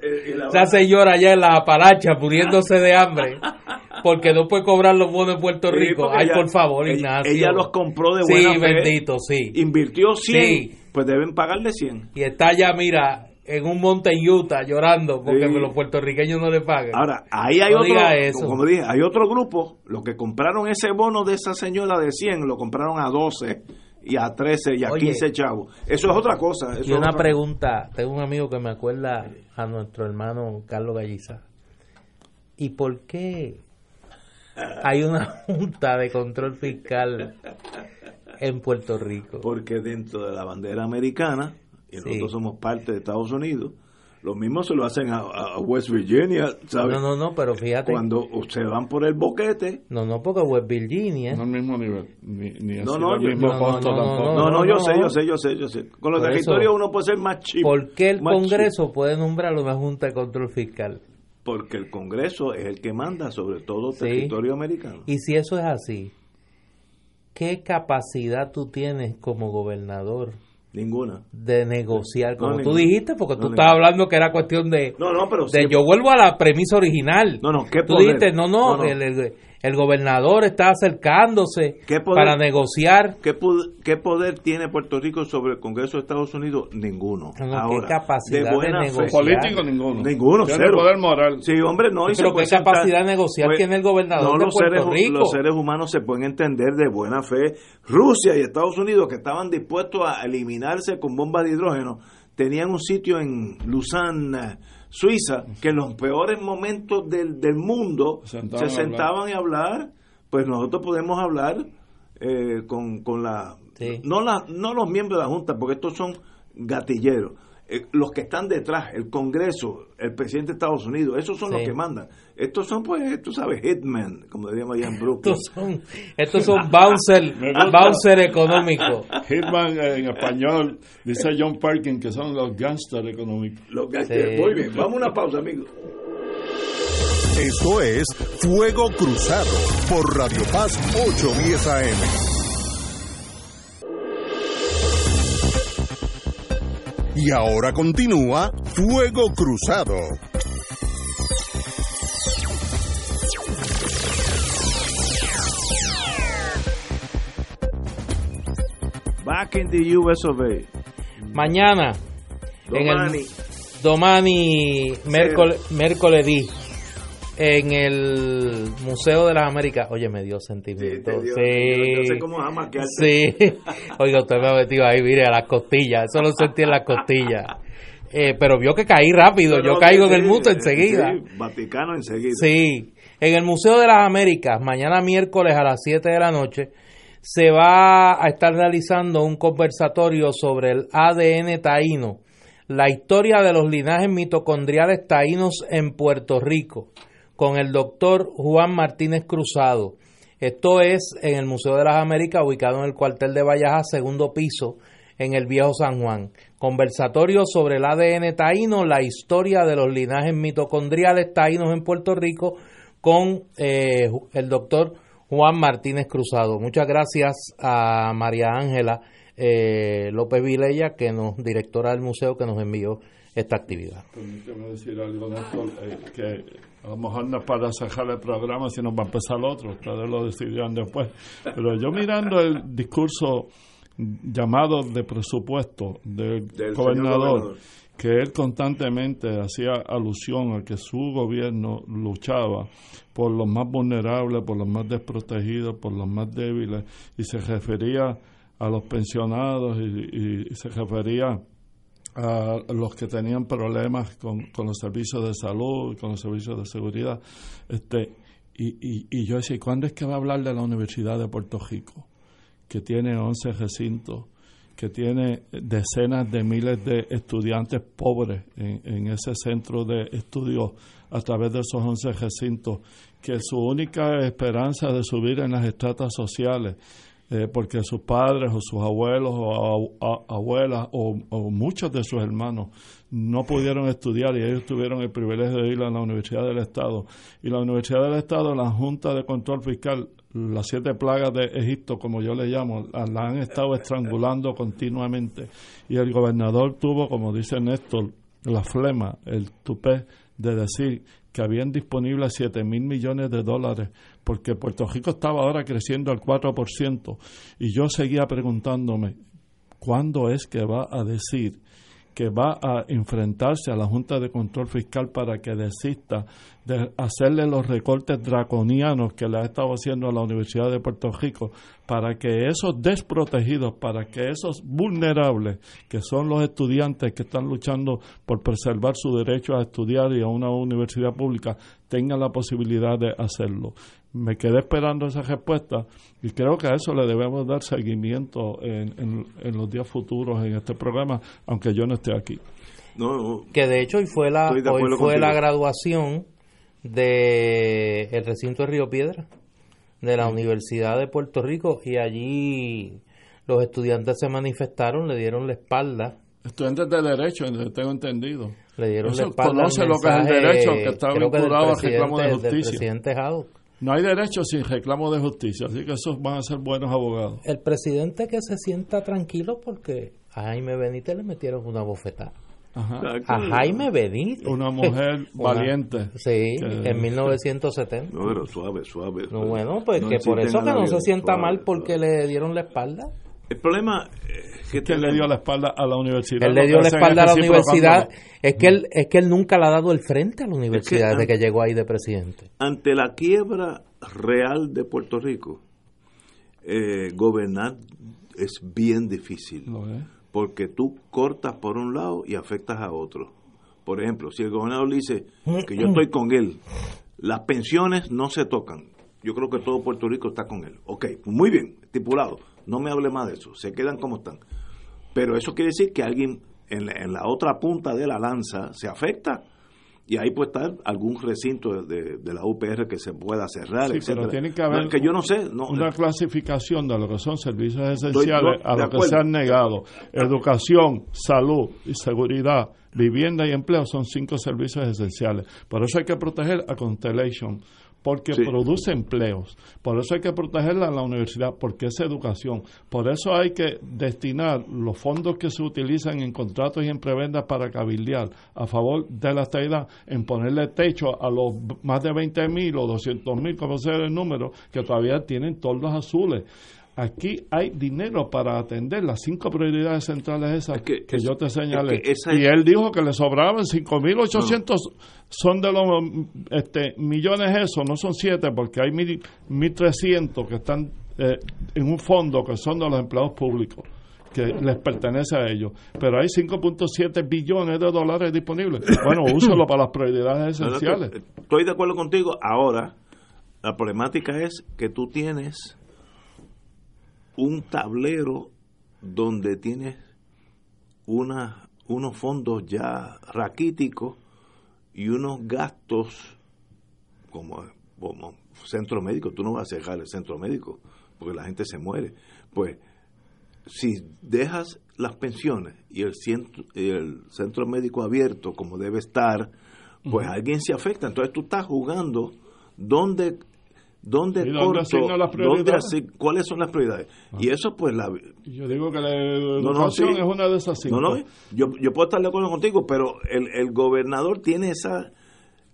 Esa señora allá en la aparacha muriéndose de hambre *laughs* porque no puede cobrar los bonos en Puerto Rico. Ay, por favor, Ignacio. Ella los compró de buena sí, bendito, sí. Invirtió 100, pues deben pagarle 100. Y está ya, mira, en un monte en Utah llorando porque los puertorriqueños no le pagan. Ahora, ahí hay otro, como dije, hay otro grupo, los que compraron ese bono de esa señora de 100, lo compraron a 12 y a 13 y a 15 chavos. Eso es otra cosa. y una pregunta, tengo un amigo que me acuerda a nuestro hermano Carlos Galliza. ¿Y por qué hay una *laughs* junta de control fiscal en Puerto Rico? Porque dentro de la bandera americana y nosotros somos parte de Estados Unidos, lo mismo se lo hacen a, West Virginia, ¿sabes? No, no, no, pero fíjate. Cuando se van por el boquete. No, no, porque West Virginia. No al mismo nivel, ni, ni no, no, yo, mismo no, costo tampoco. No, no, yo sé, yo sé, yo sé, yo sé. Con los territorios uno puede ser más chico. ¿Por qué el Congreso puede nombrar una Junta de Control Fiscal? Porque el Congreso es el que manda sobre todo territorio americano. Y si eso es así, ¿qué capacidad tú tienes como gobernador Ninguna. De negociar, como tú dijiste, porque tú estabas hablando que era cuestión de... No, no, pero... De, yo vuelvo a la premisa original. No, no, ¿qué Tú dijiste, no, no, el, el gobernador está acercándose para negociar. ¿qué, ¿qué, poder tiene Puerto Rico sobre el Congreso de Estados Unidos? Ninguno. ¿Qué capacidad de, negociar? Político, ninguno. Ninguno, cero. poder moral. Sí, hombre, no. pero ¿qué capacidad de negociar pues, tiene el gobernador de Puerto seres, Rico? Los seres humanos se pueden entender de buena fe. Rusia y Estados Unidos, que estaban dispuestos a eliminarse con bombas de hidrógeno, tenían un sitio en Lausanne Suiza, que en los peores momentos del, del mundo se sentaban, a, hablar, pues nosotros podemos hablar eh, con, con la, no la... No los miembros de la Junta, porque estos son gatilleros. Eh, los que están detrás, el Congreso, el presidente de Estados Unidos, esos son los que mandan. Estos son, pues, tú sabes, hitmen, como diríamos allá en Brooklyn. Estos *laughs* son, estos son bouncer, *laughs* bouncer económicos. *laughs* Hitman en español, dice John Parkin, que son los gangsters económicos. Los gangsters, muy bien. Vamos a una pausa, amigos. Esto es Fuego Cruzado por Radio Paz 810 AM. Y ahora continúa Fuego Cruzado. Back in the US of A. Mañana en el Domani miércoles, miércoles en el Museo de las Américas. Oye, me dio sentimiento. Sí, No sé cómo ama que Sí. *laughs* Oiga, usted me ha metido ahí, mire, a las costillas. Eso lo sentí en las costillas. Eh, pero vio que caí rápido. Yo caigo en el mundo enseguida. Vaticano enseguida. Sí. En el Museo de las Américas, mañana miércoles a las 7 de la noche, se va a estar realizando un conversatorio sobre el ADN taíno, la historia de los linajes mitocondriales taínos en Puerto Rico con el doctor Juan Martínez Cruzado. Esto es en el Museo de las Américas, ubicado en el cuartel de Vallaja, segundo piso, en el Viejo San Juan. Conversatorio sobre el ADN taíno, la historia de los linajes mitocondriales taínos en Puerto Rico, con eh, el doctor Juan Martínez Cruzado. Muchas gracias a María Ángela eh, López Vilella, que nos, directora del museo, que nos envió esta actividad. Permíteme decir algo, Néstor, eh, que a lo mejor no es para cerrar el programa, sino va a empezar otro, ustedes lo decidirán después. Pero yo mirando el discurso llamado de presupuesto del, gobernador, que él constantemente hacía alusión a que su gobierno luchaba por los más vulnerables, por los más desprotegidos, por los más débiles, y se refería a los pensionados y, y se refería a los que tenían problemas con, con, los servicios de salud, con los servicios de seguridad. Este, y, y, y, yo decía, ¿cuándo es que va a hablar de la Universidad de Puerto Rico? Que tiene 11 recintos, que tiene decenas de miles de estudiantes pobres en, en ese centro de estudios a través de esos 11 recintos, que su única esperanza de subir en las estratas sociales eh, porque sus padres o sus abuelos o abuelas o, muchos de sus hermanos no pudieron estudiar y ellos tuvieron el privilegio de ir a la Universidad del Estado. Y la Universidad del Estado, la Junta de Control Fiscal, las siete plagas de Egipto, como yo le llamo, la han estado estrangulando continuamente. Y el gobernador tuvo, como dice Néstor, la flema, el tupé de decir que habían disponibles 7 mil millones de dólares, porque Puerto Rico estaba ahora creciendo al 4%, y yo seguía preguntándome, ¿cuándo es que va a decir que va a enfrentarse a la Junta de Control Fiscal para que desista de hacerle los recortes draconianos que le ha estado haciendo a la Universidad de Puerto Rico, para que esos desprotegidos, para que esos vulnerables, que son los estudiantes que están luchando por preservar su derecho a estudiar y a una universidad pública, tengan la posibilidad de hacerlo me quedé esperando esa respuesta y creo que a eso le debemos dar seguimiento en, los días futuros en este programa, aunque yo no esté aquí. que de hecho hoy fue la, hoy fue la graduación del el recinto de Río Piedra, de la Universidad de Puerto Rico, y allí los estudiantes se manifestaron, le dieron la espalda. Estudiantes de Derecho, tengo entendido. Le dieron la espalda. Conoce lo que es el derecho, que está vinculado al reclamo de justicia. presidente no hay derecho sin reclamo de justicia, así que esos van a ser buenos abogados. El presidente que se sienta tranquilo porque a Jaime Benítez le metieron una bofetada. A Jaime Benítez. Una mujer *laughs* valiente. Sí, en 1970. No, pero suave, suave. No, bueno, pues que por eso que no se sienta mal porque le dieron la espalda. El problema es que él le dio la espalda a la universidad. Él le dio la espalda a la universidad. Es que, él, es que él nunca le ha dado el frente a la universidad desde que llegó ahí de presidente. Ante la quiebra real de Puerto Rico, eh, gobernar es bien difícil. Porque tú cortas por un lado y afectas a otro. Por ejemplo, si el gobernador dice que yo estoy con él, las pensiones no se tocan. Yo creo que todo Puerto Rico está con él. Ok, muy bien, estipulado no me hable más de eso, se quedan como están. Pero eso quiere decir que alguien en la, otra punta de la lanza se afecta y ahí puede estar algún recinto de, la UPR que se pueda cerrar, sí, Pero tiene que haber que yo no sé, una clasificación de lo que son servicios esenciales a lo que se han negado. Educación, salud y seguridad, vivienda y empleo son cinco servicios esenciales. Por eso hay que proteger a Constellation porque produce empleos. Por eso hay que protegerla en la universidad, porque es educación. Por eso hay que destinar los fondos que se utilizan en contratos y en prebendas para cabildear a favor de la estabilidad, en ponerle techo a los más de 20 mil o 200 mil, como sea el número, que todavía tienen toldos azules. Aquí hay dinero para atender las cinco prioridades centrales esas que, yo te señalé. y él digo que le sobraban 5.800, son de los este, millones esos, no son siete, porque hay 1.300 que están eh, en un fondo que son de los empleados públicos que les pertenece a ellos. Pero hay 5.7 billones de dólares disponibles. Bueno, *coughs* úselo para las prioridades esenciales. Estoy de acuerdo contigo. Ahora, la problemática es que tú tienes un tablero donde tienes una, unos fondos ya raquíticos y unos gastos como, como centro médico. Tú no vas a cerrar el centro médico porque la gente se muere. Pues si dejas las pensiones y el centro, el centro médico abierto como debe estar, pues alguien se afecta. Entonces tú estás jugando donde ¿Dónde corto? ¿Cuáles son las prioridades? Ah. Y eso, pues, la. Yo digo que la educación es una de esas cinco. No, no, yo, yo puedo estar de acuerdo contigo, pero el, el gobernador tiene esa.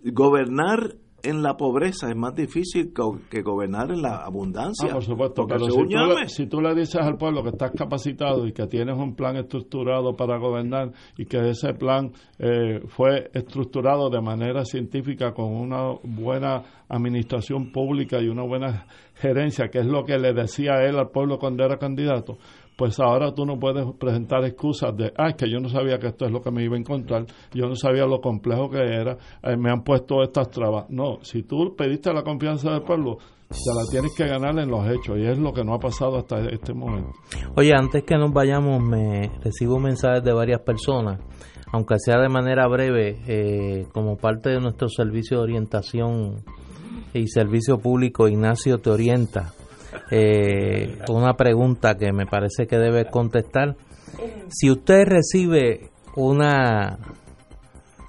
Gobernar en la pobreza es más difícil que, gobernar en la abundancia. Ah, por supuesto, pero si tú, le, dices al pueblo que estás capacitado y que tienes un plan estructurado para gobernar y que ese plan eh, fue estructurado de manera científica con una buena administración pública y una buena gerencia, que es lo que le decía él al pueblo cuando era candidato, pues ahora tú no puedes presentar excusas de, ah, que yo no sabía que esto es lo que me iba a encontrar, yo no sabía lo complejo que era, eh, me han puesto estas trabas. No, si tú pediste la confianza del pueblo, ya la tienes que ganar en los hechos y es lo que no ha pasado hasta este momento. Oye, antes que nos vayamos, me recibo mensajes de varias personas, aunque sea de manera breve, eh, como parte de nuestro servicio de orientación y servicio público, Ignacio te orienta eh, una pregunta que me parece que debe contestar. Si usted recibe una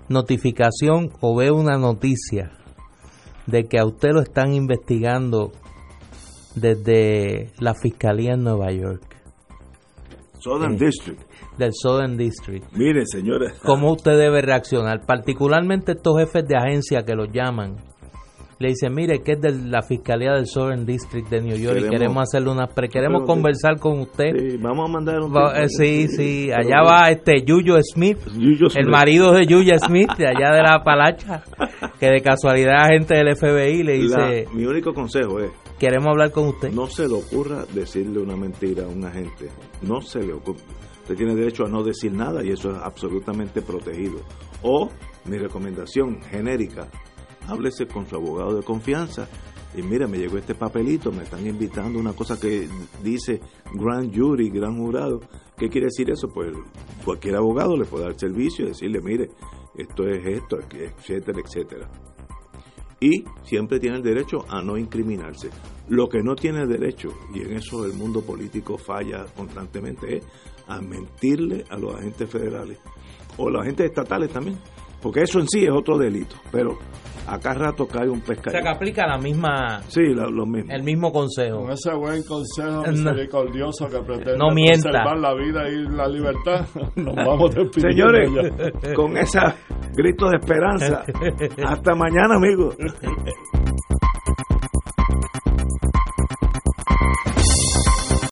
notificación o ve una noticia de que a usted lo están investigando desde la Fiscalía en Nueva York, Southern District. del Southern District, Mire, señores. ¿cómo usted debe reaccionar? Particularmente estos jefes de agencia que los llaman. Le dicen, mire, que es de la Fiscalía del Southern District de New York y Queremos- queremos hacerle una pre queremos Pero- conversar con usted. Sí, vamos a mandar un. Va- eh, sí, sí, allá va este Yuyo Smith, Yuyo el marido de Yuya *laughs* Smith, de allá de la Palacha, que de casualidad agente del FBI le La- dice, mi único consejo es: queremos hablar con usted. no se le ocurra decirle una mentira a un agente. No se le ocurra. Usted tiene derecho a no decir nada y eso es absolutamente protegido. O, mi recomendación genérica: háblese con su abogado de confianza. Y mira, me llegó este papelito, me están invitando una cosa que dice grand jury, gran jurado. ¿Qué quiere decir eso? Pues cualquier abogado le puede dar servicio y decirle, mire, esto es esto, etcétera, etcétera y siempre tiene el derecho a no incriminarse. Lo que no tiene derecho, y en eso el mundo político falla constantemente, es a mentirle a los agentes federales o los agentes estatales también, porque eso en sí es otro delito, pero acá rato cae un O sea, que pescado. aplica la misma, Sí, lo, lo mismo. el mismo consejo. Con ese buen consejo misericordioso que pretende No mienta. preservar la vida y la libertad, *laughs* nos vamos despidiendo Señores, ya. con esa grito de esperanza, *laughs* hasta mañana amigos.